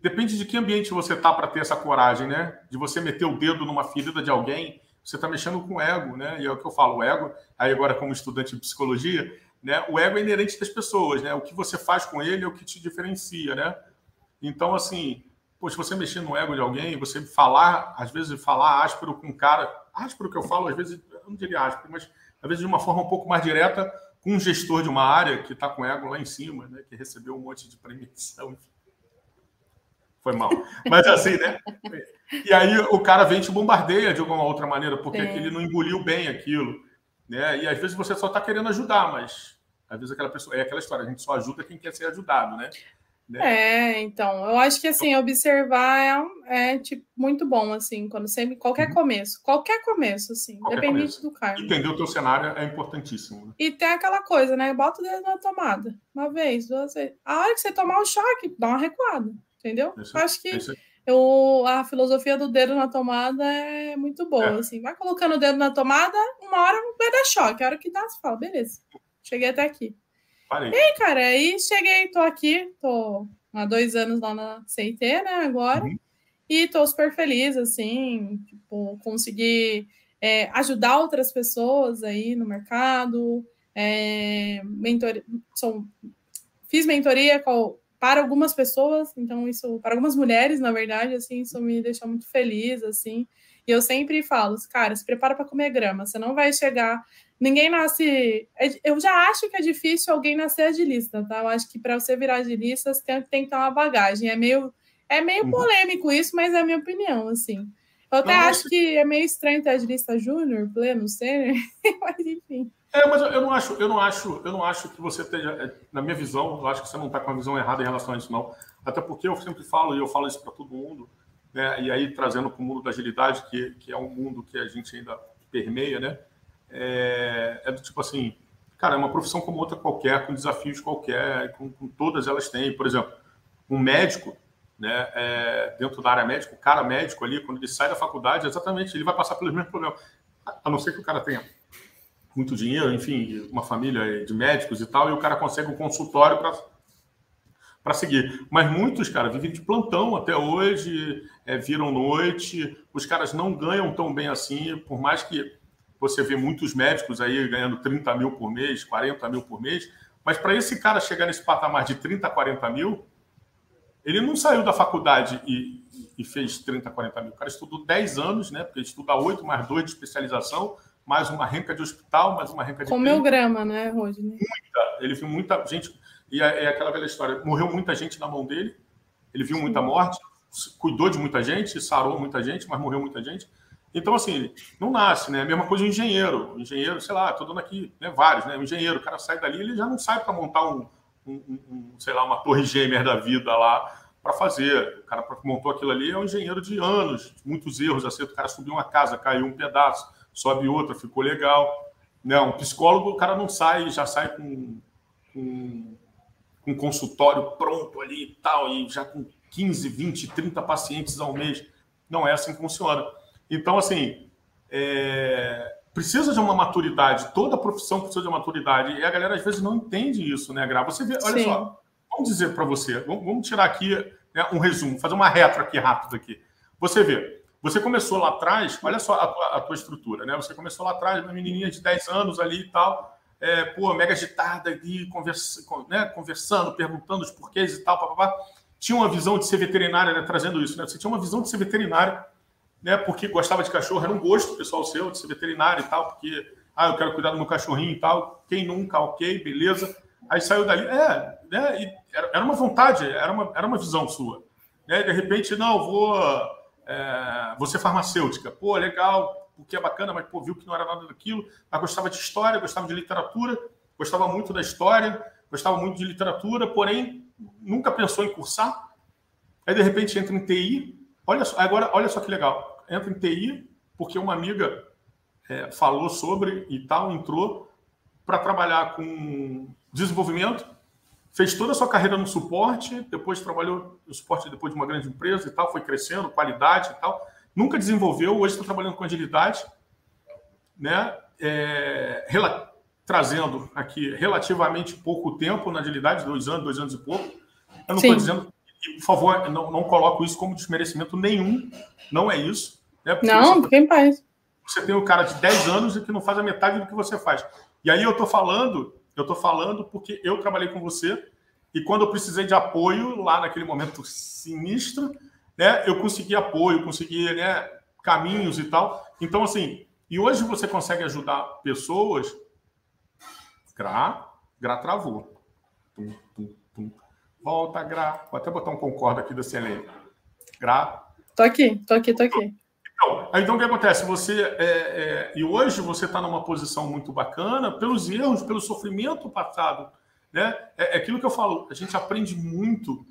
depende de que ambiente você tá para ter essa coragem, né? De você meter o dedo numa ferida de alguém, você está mexendo com o ego, né? E é o que eu falo, o ego, aí agora como estudante de psicologia, né? O ego é inerente das pessoas, né? O que você faz com ele é o que te diferencia, né? Então, assim, se você mexer no ego de alguém, você falar, às vezes, falar áspero com um cara, áspero que eu falo, às vezes, eu não diria áspero, mas às vezes de uma forma um pouco mais direta com um gestor de uma área que está com ego lá em cima, né? Que recebeu um monte de premiação. Foi mal. Mas assim, né? E aí o cara vem e te bombardeia de alguma outra maneira, porque ele não engoliu bem aquilo. Né? E às vezes você só está querendo ajudar, mas às vezes aquela pessoa. É aquela história, a gente só ajuda quem quer ser ajudado, né? Né? É, então, eu acho que assim, observar é, é tipo, muito bom, assim, quando sempre, qualquer uhum. começo, qualquer começo, assim, qualquer independente começo. do cargo. Entender o teu cenário é importantíssimo. Né? E tem aquela coisa, né? Bota o dedo na tomada, uma vez, duas vezes. A hora que você tomar o choque, dá uma recuada, entendeu? Isso, eu acho que eu, a filosofia do dedo na tomada é muito boa, é. assim, vai colocando o dedo na tomada, uma hora vai dar choque, a hora que dá, você fala, beleza, cheguei até aqui. Parei. E aí, cara, aí cheguei, tô aqui, tô há dois anos lá na CIT, né, agora, uhum. e tô super feliz, assim, tipo, conseguir é, ajudar outras pessoas aí no mercado, é, mentor... Sou... fiz mentoria com... para algumas pessoas, então isso, para algumas mulheres, na verdade, assim, isso me deixa muito feliz, assim, e eu sempre falo, cara, se prepara para comer grama, você não vai chegar ninguém nasce. É eu já acho que é difícil alguém nascer agilista, tá? Eu acho que para você virar agilista, você tem, tem, que ter uma bagagem. É meio, é meio uhum. polêmico isso, mas é a minha opinião, assim. Eu até não, acho que é meio estranho ter agilista júnior, pleno, sênior, mas enfim. É, mas eu não acho, eu não acho, eu não acho que você esteja, é, na minha visão, eu acho que você não está com a visão errada em relação a isso, não. Até porque eu sempre falo, e eu falo isso para todo mundo, né? E aí trazendo para o mundo da agilidade, que, que é um mundo que a gente ainda permeia, né? é, é do tipo assim, cara, é uma profissão como outra qualquer, com desafios qualquer, com, com todas elas têm. Por exemplo, um médico, né, é, dentro da área médica, o cara médico ali, quando ele sai da faculdade, exatamente, ele vai passar pelos mesmos problemas. A não ser que o cara tenha muito dinheiro, enfim, uma família de médicos e tal, e o cara consegue um consultório para para seguir. Mas muitos, cara, vivem de plantão até hoje, é, viram noite, os caras não ganham tão bem assim, por mais que você vê muitos médicos aí ganhando 30 mil por mês, 40 mil por mês, mas para esse cara chegar nesse patamar de 30, 40 mil, ele não saiu da faculdade e, e fez 30, 40 mil. O cara estudou 10 anos, né? Porque ele estuda 8 mais 2 de especialização, mais uma renca de hospital, mais uma renca de. Comeu grama, né, Rodney? Muita. Ele viu muita gente. E é, é aquela velha história: morreu muita gente na mão dele, ele viu muita morte, cuidou de muita gente, sarou muita gente, mas morreu muita gente. Então, assim, não nasce, né? A mesma coisa o engenheiro. O engenheiro, sei lá, estou dando aqui né, vários, né? O engenheiro, o cara sai dali, ele já não sai para montar um, um, um, sei lá, uma torre gêmea da vida lá para fazer. O cara que montou aquilo ali é um engenheiro de anos, muitos erros, acerto. O cara subiu uma casa, caiu um pedaço, sobe outra, ficou legal. Não, um psicólogo, o cara não sai, já sai com, com um consultório pronto ali e tal, e já com 15, 20, 30 pacientes ao mês. Não é assim que funciona. Então, assim, é... precisa de uma maturidade, toda profissão precisa de uma maturidade, e a galera às vezes não entende isso, né, Gra? Você vê, olha Sim. só, vamos dizer para você, vamos tirar aqui né, um resumo, fazer uma retro aqui rápido aqui. Você vê, você começou lá atrás, olha só a tua, a tua estrutura, né? Você começou lá atrás, uma menininha de 10 anos ali e tal, é, pô, mega agitada ali, conversa, né, conversando, perguntando os porquês e tal, papapá. Tinha uma visão de ser veterinária, né, trazendo isso, né? Você tinha uma visão de ser veterinária né? Porque gostava de cachorro, era um gosto pessoal seu de ser veterinário e tal, porque ah, eu quero cuidar do meu cachorrinho e tal. Quem nunca, ok, beleza. Aí saiu dali, é, né? E era, uma vontade, era uma, era uma visão sua. Né? De repente, não, vou, é, farmacêutica. Pô, legal, o que é bacana, mas pô, viu que não era nada daquilo. Mas gostava de história, gostava de literatura, gostava muito da história, gostava muito de literatura, porém nunca pensou em cursar. Aí de repente entra em TI. Olha só, agora olha só que legal entra em TI, porque uma amiga é, falou sobre e tal, entrou para trabalhar com desenvolvimento, fez toda a sua carreira no suporte, depois trabalhou no suporte depois de uma grande empresa e tal, foi crescendo, qualidade e tal. Nunca desenvolveu, hoje está trabalhando com agilidade, né? É, trazendo aqui relativamente pouco tempo na agilidade, dois anos, dois anos e pouco. Eu não estou dizendo, por favor, não, não coloco isso como desmerecimento nenhum, não é isso. Né? Porque não, porque em paz. Você tem um cara de 10 anos e que não faz a metade do que você faz. E aí eu estou falando, eu estou falando porque eu trabalhei com você e quando eu precisei de apoio lá naquele momento sinistro, né, eu consegui apoio, consegui né, caminhos e tal. Então, assim, e hoje você consegue ajudar pessoas Gra, Gra travou. Tum, tum, tum. Volta, Gra. Vou até botar um concordo aqui da CLM. Gra. Tô aqui, tô aqui, tô aqui. Então, então o que acontece? Você é, é, e hoje você está numa posição muito bacana pelos erros, pelo sofrimento passado, né? É, é, aquilo que eu falo. A gente aprende muito,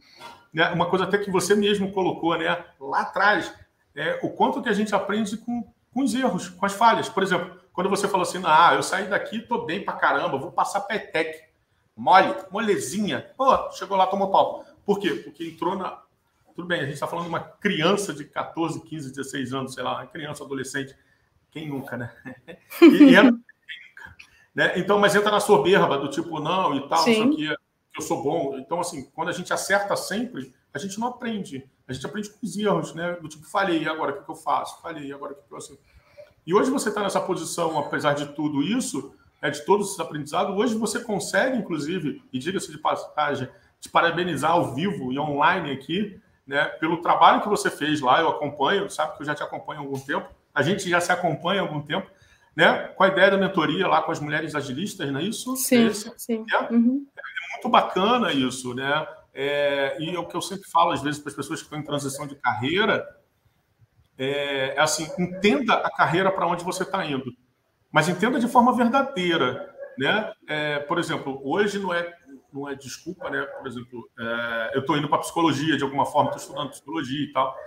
né? Uma coisa até que você mesmo colocou, né? Lá atrás, é, o quanto que a gente aprende com, com os erros, com as falhas. Por exemplo, quando você falou assim, ah, eu saí daqui, tô bem pra caramba, vou passar petec, mole, molezinha. Pô, chegou lá, tomou pau. Por quê? Porque entrou na tudo bem, a gente está falando de uma criança de 14, 15, 16 anos, sei lá, uma criança, adolescente. Quem nunca, né? E, entra, né? Então, mas entra na soberba do tipo, não, e tal, isso aqui, eu sou bom. Então, assim, quando a gente acerta sempre, a gente não aprende. A gente aprende com os erros, né? Do tipo, falhei, agora o que eu faço? Falhei, agora o que eu faço? E hoje você está nessa posição, apesar de tudo isso, é de todos esses aprendizados, hoje você consegue, inclusive, e diga-se de passagem, te parabenizar ao vivo e online aqui, né, pelo trabalho que você fez lá, eu acompanho, sabe que eu já te acompanho há algum tempo, a gente já se acompanha há algum tempo, né, com a ideia da mentoria lá com as mulheres agilistas, não é isso? Sim, Esse, sim. Né? Uhum. Muito bacana isso, né? É, e é o que eu sempre falo às vezes para as pessoas que estão em transição de carreira, é, é assim, entenda a carreira para onde você está indo, mas entenda de forma verdadeira, né? É, por exemplo, hoje não é não é desculpa, né? Por exemplo, é, eu estou indo para psicologia de alguma forma, estou estudando psicologia e tal.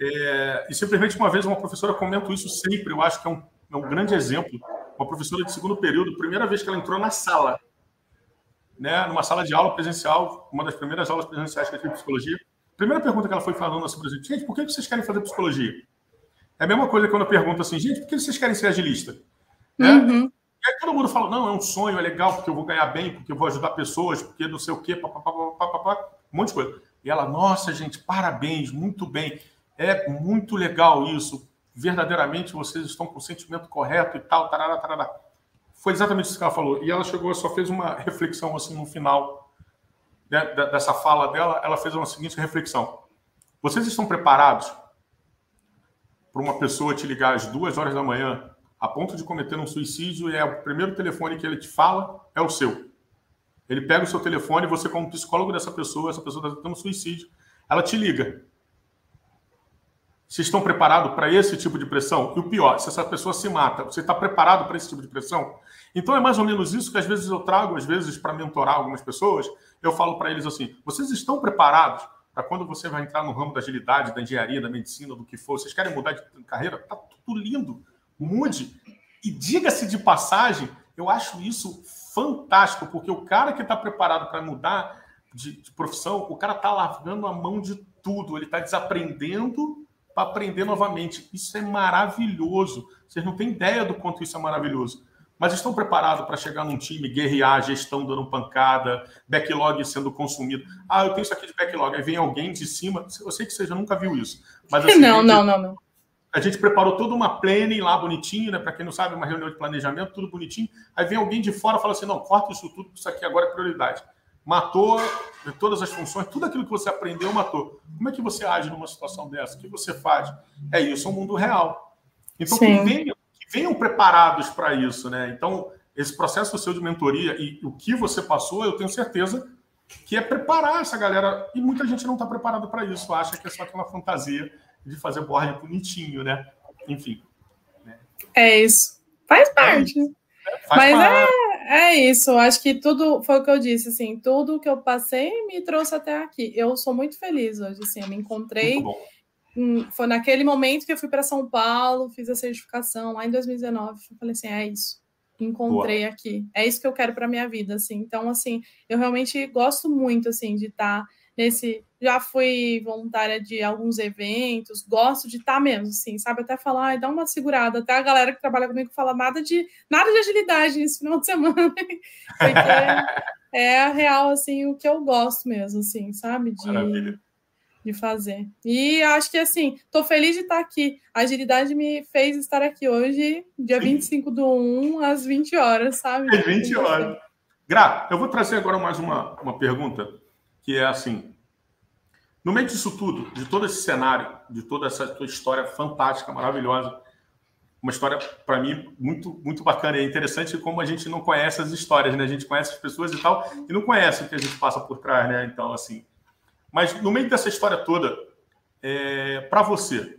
É, e simplesmente uma vez uma professora comenta isso sempre, eu acho que é um, é um grande exemplo. Uma professora de segundo período, primeira vez que ela entrou na sala, né, numa sala de aula presencial, uma das primeiras aulas presenciais que eu tive de psicologia. Primeira pergunta que ela foi falando assim, gente, por que vocês querem fazer psicologia? É a mesma coisa quando eu pergunto assim, gente, por que vocês querem ser agilista? Né? Uhum. E aí todo mundo fala, não, é um sonho, é legal, porque eu vou ganhar bem, porque eu vou ajudar pessoas, porque não sei o quê, papapá, um monte de coisa. E ela, nossa, gente, parabéns, muito bem. É muito legal isso. Verdadeiramente vocês estão com o sentimento correto e tal, tarará, tarará. Foi exatamente isso que ela falou. E ela chegou, só fez uma reflexão assim no final né, dessa fala dela. Ela fez uma seguinte reflexão: Vocês estão preparados para uma pessoa te ligar às duas horas da manhã a ponto de cometer um suicídio e é o primeiro telefone que ele te fala é o seu. Ele pega o seu telefone, você como psicólogo dessa pessoa, essa pessoa está tendo suicídio, ela te liga. Vocês estão preparados para esse tipo de pressão? E o pior, se essa pessoa se mata, você está preparado para esse tipo de pressão? Então é mais ou menos isso que às vezes eu trago, às vezes, para mentorar algumas pessoas. Eu falo para eles assim: vocês estão preparados para quando você vai entrar no ramo da agilidade, da engenharia, da medicina, do que for? Vocês querem mudar de carreira? Tá tudo lindo mude. E diga-se de passagem, eu acho isso fantástico, porque o cara que está preparado para mudar de, de, profissão, o cara está largando a mão de tudo, ele está desaprendendo para aprender novamente. Isso é maravilhoso. Vocês não têm ideia do quanto isso é maravilhoso. Mas estão preparados para chegar num time, guerrear, gestão dando pancada, backlog sendo consumido. Ah, eu tenho isso aqui de backlog. Aí vem alguém de cima. Eu sei que você já nunca viu isso. Mas, assim, não, não, não, não. A gente preparou toda uma planning lá bonitinho, né? Para quem não sabe, uma reunião de planejamento, tudo bonitinho. Aí vem alguém de fora e fala assim: não, corta isso tudo, isso aqui agora é prioridade. Matou todas as funções, tudo aquilo que você aprendeu, matou. Como é que você age numa situação dessa? O que você faz? É isso, é um mundo real. Então, que venham, que venham preparados para isso, né? Então, esse processo seu de mentoria e o que você passou, eu tenho certeza que é preparar essa galera. E muita gente não está preparada para isso, acha que é só aquela fantasia de fazer board bonitinho, né? Enfim. Né? É isso. Faz é parte. É, faz Mas parte. É, é isso. Acho que tudo foi o que eu disse, assim, tudo que eu passei me trouxe até aqui. Eu sou muito feliz hoje, assim, eu me encontrei. Foi naquele momento que eu fui para São Paulo, fiz a certificação lá em 2019. Eu falei assim: é isso, encontrei Boa. aqui. É isso que eu quero para minha vida, assim. Então, assim, eu realmente gosto muito, assim, de estar tá nesse. Já fui voluntária de alguns eventos, gosto de estar tá mesmo, assim, sabe? Até falar, dá uma segurada. Até a galera que trabalha comigo fala nada de nada de agilidade nesse final de semana. Porque é a real, assim, o que eu gosto mesmo, assim, sabe? De, de fazer. E acho que assim, estou feliz de estar aqui. A agilidade me fez estar aqui hoje, dia Sim. 25 do 1, às 20 horas, sabe? Às 20 horas. Gra, eu vou trazer agora mais uma, uma pergunta que é assim: no meio disso tudo, de todo esse cenário, de toda essa tua história fantástica, maravilhosa, uma história, para mim, muito, muito bacana. É interessante como a gente não conhece as histórias, né? A gente conhece as pessoas e tal, e não conhece o que a gente passa por trás, né? Então, assim. Mas no meio dessa história toda, é, para você,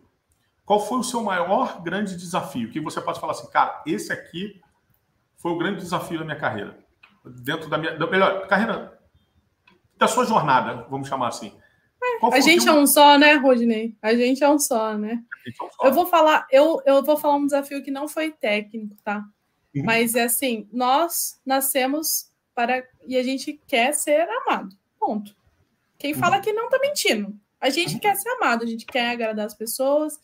qual foi o seu maior grande desafio? Que você pode falar assim, cara, esse aqui foi o grande desafio da minha carreira. Dentro da minha. Da, melhor, carreira. Da sua jornada, vamos chamar assim. a gente é um só, né, Rodney? A gente é um só, né? É um só. Eu vou falar, eu, eu vou falar um desafio que não foi técnico, tá? Uhum. Mas é assim, nós nascemos para e a gente quer ser amado. Ponto. Quem uhum. fala que não tá mentindo. A gente uhum. quer ser amado, a gente quer agradar as pessoas,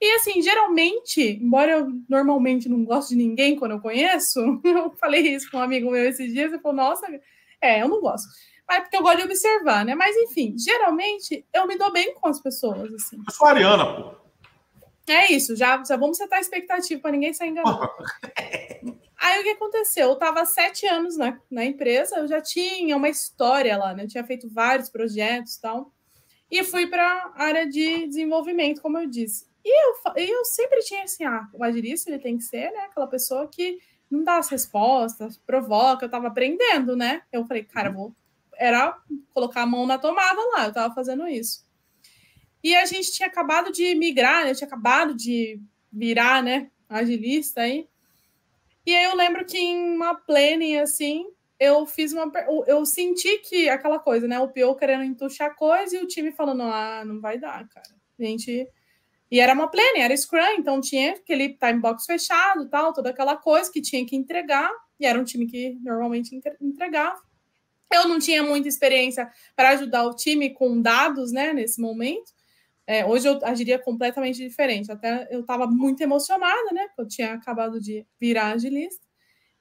e assim, geralmente, embora eu normalmente não goste de ninguém quando eu conheço, eu falei isso com um amigo meu esses dias, ele falou, nossa, é, eu não gosto. Mas é porque eu gosto de observar, né? Mas enfim, geralmente eu me dou bem com as pessoas, assim. Eu sou Ariana, pô. É isso, já, já vamos setar a expectativa para ninguém sair enganado. Aí o que aconteceu? Eu estava sete anos na, na empresa, eu já tinha uma história lá, né? Eu tinha feito vários projetos e tal. E fui para a área de desenvolvimento, como eu disse. E eu, eu sempre tinha assim, ah, o agilista ele tem que ser, né, aquela pessoa que não dá as respostas, provoca, eu tava aprendendo, né? Eu falei, cara, vou era colocar a mão na tomada lá, eu tava fazendo isso. E a gente tinha acabado de migrar, né? eu tinha acabado de virar, né, agilista aí. E aí eu lembro que em uma planning assim, eu fiz uma eu senti que aquela coisa, né, o PO querendo entuchar coisa e o time falando: "Ah, não vai dar, cara". A gente e era uma planning, era Scrum, então tinha aquele time box fechado, tal, toda aquela coisa que tinha que entregar, e era um time que normalmente entregava. Eu não tinha muita experiência para ajudar o time com dados, né, nesse momento. É, hoje eu agiria completamente diferente. Até eu estava muito emocionada, né, porque eu tinha acabado de virar agilista.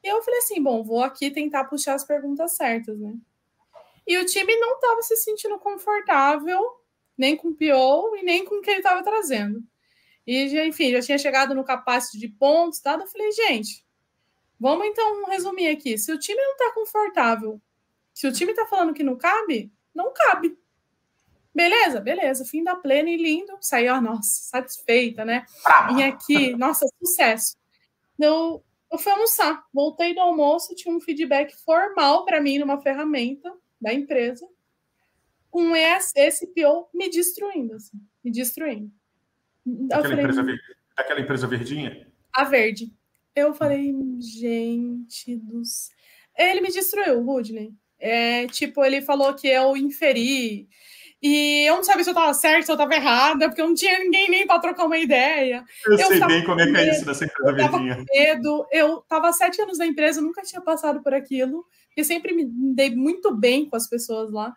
E eu falei assim, bom, vou aqui tentar puxar as perguntas certas, né? E o time não estava se sentindo confortável nem com o PO e nem com o que ele estava trazendo. E, já, enfim, já tinha chegado no capacete de pontos, tá? Eu falei, gente, vamos então resumir aqui. Se o time não está confortável, se o time está falando que não cabe, não cabe. Beleza, beleza. Fim da plena e lindo. Saí, ó, nossa, satisfeita, né? Vim aqui, nossa, sucesso. Eu, eu fui almoçar. Voltei do almoço, tinha um feedback formal para mim numa ferramenta da empresa com esse, esse PO me destruindo, assim, me destruindo. Aquela, falei, empresa, aquela empresa verdinha? A verde. Eu falei, gente dos. Ele me destruiu, Rudney. É, tipo, ele falou que eu inferi. E eu não sabia se eu estava certa, se eu estava errada, porque eu não tinha ninguém nem para trocar uma ideia. Eu, eu sei bem como é que é isso dessa empresa eu medo. Eu estava sete anos na empresa, nunca tinha passado por aquilo. E sempre me dei muito bem com as pessoas lá.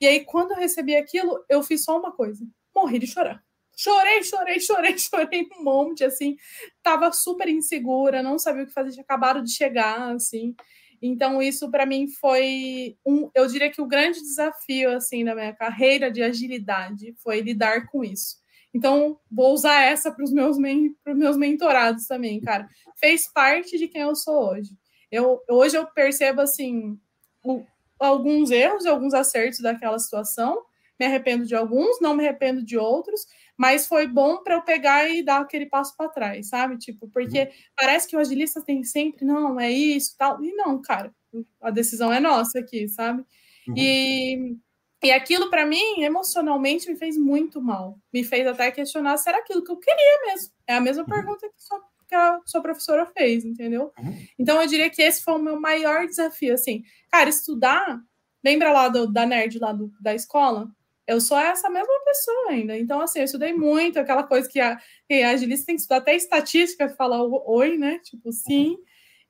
E aí, quando eu recebi aquilo, eu fiz só uma coisa: morri de chorar. Chorei, chorei, chorei, chorei um monte, assim. Tava super insegura, não sabia o que fazer, tinha acabado de chegar, assim. Então, isso para mim foi um, eu diria que o grande desafio, assim, da minha carreira de agilidade foi lidar com isso. Então, vou usar essa para os meus, meus mentorados também, cara. Fez parte de quem eu sou hoje. Eu, hoje eu percebo, assim, o, alguns erros alguns acertos daquela situação. Me arrependo de alguns, não me arrependo de outros, mas foi bom para eu pegar e dar aquele passo para trás, sabe? Tipo, porque uhum. parece que o agilista tem sempre, não, é isso, tal. E não, cara, a decisão é nossa aqui, sabe? Uhum. E, e aquilo para mim, emocionalmente, me fez muito mal. Me fez até questionar se era aquilo que eu queria mesmo. É a mesma uhum. pergunta que sua, que a sua professora fez, entendeu? Uhum. Então eu diria que esse foi o meu maior desafio, assim. Cara, estudar, lembra lá do, da nerd lá do, da escola? Eu sou essa mesma pessoa ainda. Então, assim, eu estudei muito, aquela coisa que a, que a agilista tem que estudar até estatística, falar oi, né? Tipo, sim.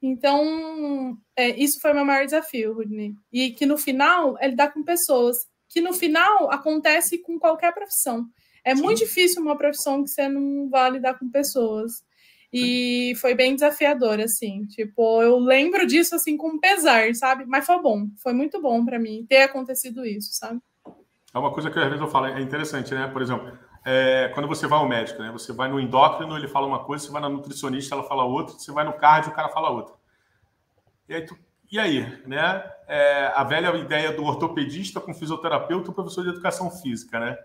Então, é, isso foi o meu maior desafio, Rudney. E que no final, é lidar com pessoas. Que no final acontece com qualquer profissão. É sim. muito difícil uma profissão que você não vá lidar com pessoas. E foi bem desafiador, assim. Tipo, eu lembro disso, assim, com pesar, sabe? Mas foi bom. Foi muito bom para mim ter acontecido isso, sabe? É uma coisa que às vezes eu falo, é interessante, né? Por exemplo, é, quando você vai ao médico, né? Você vai no endócrino, ele fala uma coisa, você vai na nutricionista, ela fala outra, você vai no cardio, o cara fala outra. E aí, tu, e aí né? É, a velha ideia do ortopedista com fisioterapeuta e professor de educação física, né?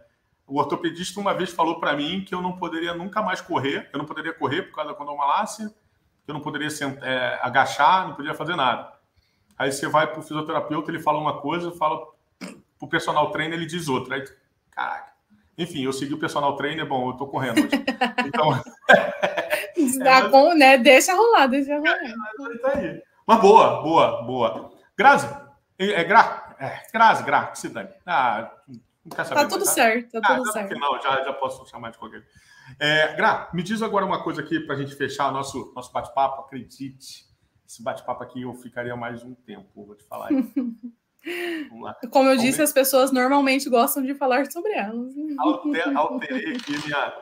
o ortopedista uma vez falou para mim que eu não poderia nunca mais correr, eu não poderia correr por causa da condomalácia, que eu não poderia é, agachar, não poderia fazer nada. Aí você vai para o fisioterapeuta, ele fala uma coisa, fala o personal trainer, ele diz outra. Aí, caraca. Enfim, eu segui o personal trainer, bom, eu estou correndo hoje. Então. Dá bom, né? Deixa rolar, deixa rolar. É, tá aí. Mas boa, boa, boa. Grazi, é, é Gra, é, Grazi, Gra, que se dane. Ah, não quer saber. Tá tudo mais, tá? certo, tá ah, tudo certo. Não, já, já posso chamar de qualquer. É, Gra, me diz agora uma coisa aqui para a gente fechar o nosso, nosso bate-papo. Acredite, esse bate-papo aqui eu ficaria mais um tempo, vou te falar. Como eu disse, as pessoas normalmente gostam de falar sobre elas. Alter, alterei aqui minha,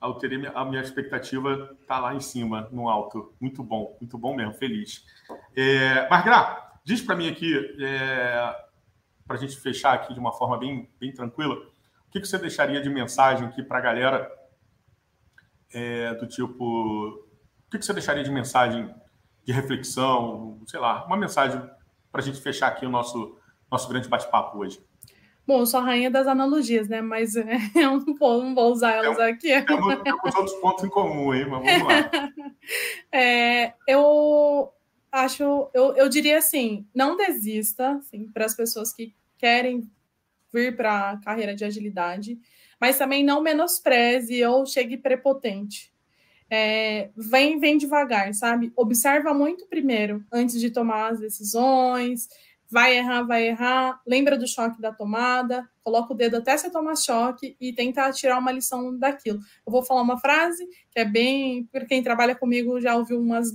alterei minha, a minha expectativa tá lá em cima, no alto. Muito bom, muito bom mesmo, feliz. É, mas, Gra, diz para mim aqui, é, para a gente fechar aqui de uma forma bem, bem tranquila, o que, que você deixaria de mensagem aqui para a galera é, do tipo, o que, que você deixaria de mensagem de reflexão, sei lá, uma mensagem para a gente fechar aqui o nosso, nosso grande bate-papo hoje? Bom, eu sou a rainha das analogias, né? Mas é, eu não vou, não vou usar elas aqui. Temos, temos outros pontos em comum, hein? Mas vamos lá. É, eu acho, eu, eu diria assim, não desista, assim, para as pessoas que querem vir para a carreira de agilidade, mas também não menospreze ou chegue prepotente. É, vem, vem devagar, sabe? Observa muito primeiro antes de tomar as decisões. Vai errar, vai errar. Lembra do choque da tomada. Coloca o dedo até você tomar choque e tenta tirar uma lição daquilo. Eu vou falar uma frase que é bem. Para quem trabalha comigo já ouviu umas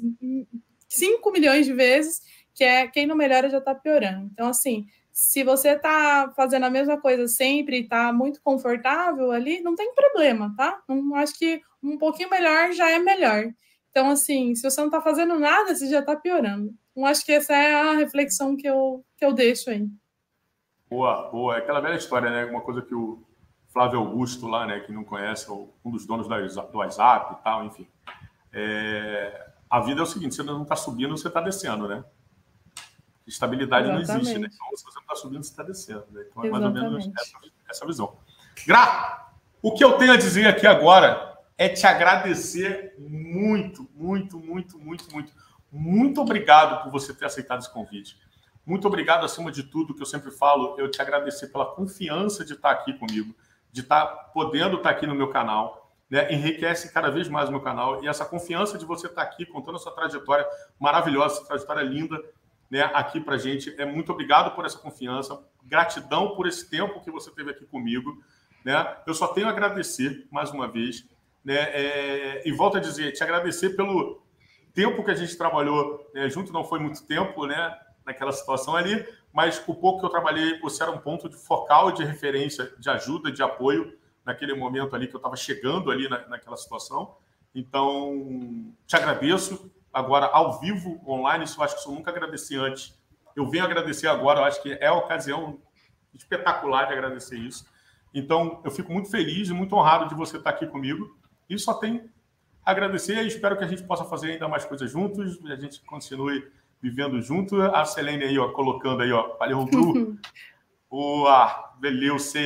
5 milhões de vezes, que é quem não melhora já está piorando. Então, assim, se você está fazendo a mesma coisa sempre e está muito confortável ali, não tem problema, tá? Não acho que um pouquinho melhor já é melhor. Então, assim, se você não está fazendo nada, você já está piorando. Então, acho que essa é a reflexão que eu, que eu deixo aí. Boa, boa. É aquela velha história, né? Uma coisa que o Flávio Augusto lá, né? Que não conhece, um dos donos do WhatsApp e tal, enfim. É... A vida é o seguinte, você não está subindo, você está descendo, né? Estabilidade Exatamente. não existe, né? Então, se você não está subindo, você está descendo. Né? Então, é mais ou menos essa, essa visão. Gra, o que eu tenho a dizer aqui agora é te agradecer muito, muito, muito, muito, muito. Muito obrigado por você ter aceitado esse convite. Muito obrigado, acima de tudo, que eu sempre falo, eu te agradecer pela confiança de estar aqui comigo, de estar podendo estar aqui no meu canal. Né? Enriquece cada vez mais o meu canal e essa confiança de você estar aqui contando a sua trajetória maravilhosa, trajetória linda, né, aqui para gente. É muito obrigado por essa confiança, gratidão por esse tempo que você teve aqui comigo. Né? Eu só tenho a agradecer mais uma vez. Né? É, e volto a dizer, te agradecer pelo tempo que a gente trabalhou né, junto, não foi muito tempo né, naquela situação ali, mas o pouco que eu trabalhei, você era um ponto de focal de referência, de ajuda, de apoio naquele momento ali que eu estava chegando ali na, naquela situação. Então, te agradeço, agora ao vivo, online, isso eu acho que eu nunca agradeci antes. Eu venho agradecer agora, eu acho que é a ocasião espetacular de agradecer isso. Então, eu fico muito feliz e muito honrado de você estar aqui comigo. E só tem agradecer e espero que a gente possa fazer ainda mais coisas juntos, a gente continue vivendo junto. A Selene aí, ó, colocando aí, ó, valeu, Bru. Boa, beleza.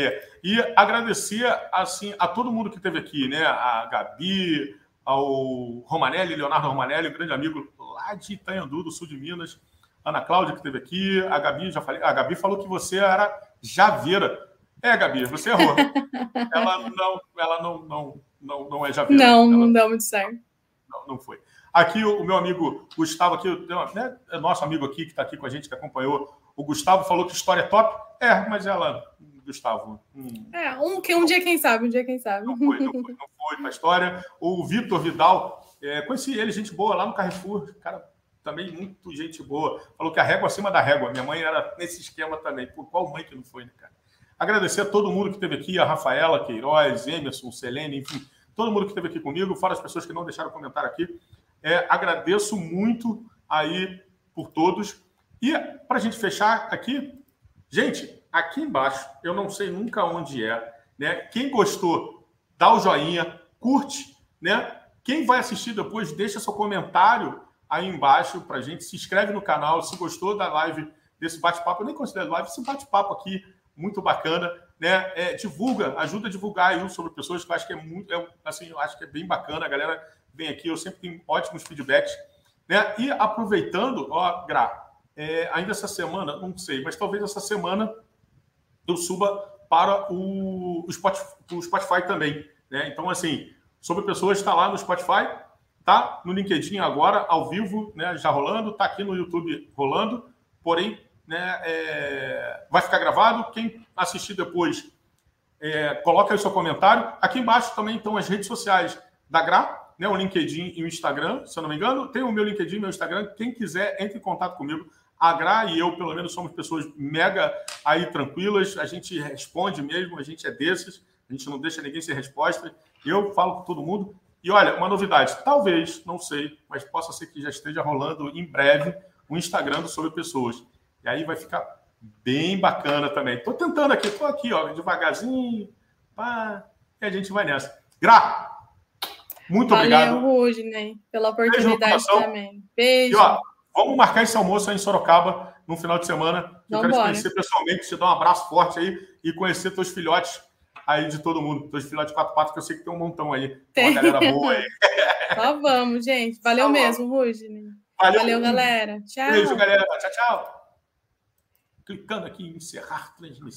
E agradecer, assim, a todo mundo que esteve aqui, né? A Gabi, ao Romanelli, Leonardo Romanelli, um grande amigo lá de Itanhandu, do sul de Minas. Ana Cláudia, que esteve aqui. A Gabi, já falei. A Gabi falou que você era javeira. É, Gabi, você errou. ela não, ela não, não, não, não é javeira. Não, ela, não deu muito certo. Não, não foi. Aqui o, o meu amigo Gustavo, aqui, né, é nosso amigo aqui que está aqui com a gente, que acompanhou. O Gustavo falou que história é top. É, mas ela Gustavo? Hum. É, um, que um dia quem sabe, um dia quem sabe. Não foi, não foi, não foi para a história. O Vitor Vidal, é, conheci ele, gente boa, lá no Carrefour, cara, também muito gente boa. Falou que a régua acima da régua. Minha mãe era nesse esquema também. Por qual mãe que não foi, né, cara? Agradecer a todo mundo que esteve aqui, a Rafaela, Queiroz, Emerson, Selene, enfim, todo mundo que esteve aqui comigo, fora as pessoas que não deixaram comentário aqui. É, agradeço muito aí por todos. E para a gente fechar aqui, gente, aqui embaixo, eu não sei nunca onde é, né? Quem gostou, dá o joinha, curte, né? Quem vai assistir depois, deixa seu comentário aí embaixo para a gente, se inscreve no canal, se gostou da live desse bate-papo, eu nem considero live, esse bate-papo aqui muito bacana, né? É, divulga, ajuda a divulgar aí sobre pessoas que eu acho que é muito, é, assim, eu acho que é bem bacana. A galera vem aqui, eu sempre tenho ótimos feedbacks, né? E aproveitando, ó, Gra, é, ainda essa semana, não sei, mas talvez essa semana eu suba para o, o, Spotify, o Spotify também, né? Então, assim, sobre pessoas está lá no Spotify, tá no LinkedIn agora, ao vivo, né? Já rolando, tá aqui no YouTube rolando, porém né, é, vai ficar gravado. Quem assistir depois, é, coloca aí o seu comentário. Aqui embaixo também estão as redes sociais da Gra, né, o LinkedIn e o Instagram, se eu não me engano. Tem o meu LinkedIn e meu Instagram. Quem quiser, entre em contato comigo. A Gra e eu, pelo menos, somos pessoas mega aí tranquilas. A gente responde mesmo, a gente é desses. A gente não deixa ninguém sem resposta. Eu falo com todo mundo. E olha, uma novidade, talvez, não sei, mas possa ser que já esteja rolando em breve o Instagram do Sobre Pessoas. E aí vai ficar bem bacana também. Estou tentando aqui, estou aqui, ó, devagarzinho, pá, e a gente vai nessa. Gra, muito Valeu, obrigado. Valeu, Rudney, pela oportunidade também. Beijo. E, ó, vamos marcar esse almoço aí em Sorocaba no final de semana. Eu quero te conhecer pessoalmente, te dar um abraço forte aí e conhecer teus filhotes aí de todo mundo. Teus filhotes de quatro patas, que eu sei que tem um montão aí. Tem. Uma galera boa aí. Só vamos, gente. Valeu Só mesmo, Rudney. Valeu, Valeu galera. Tchau. Beijo, galera. Tchau, tchau clicando aqui em encerrar transmissão.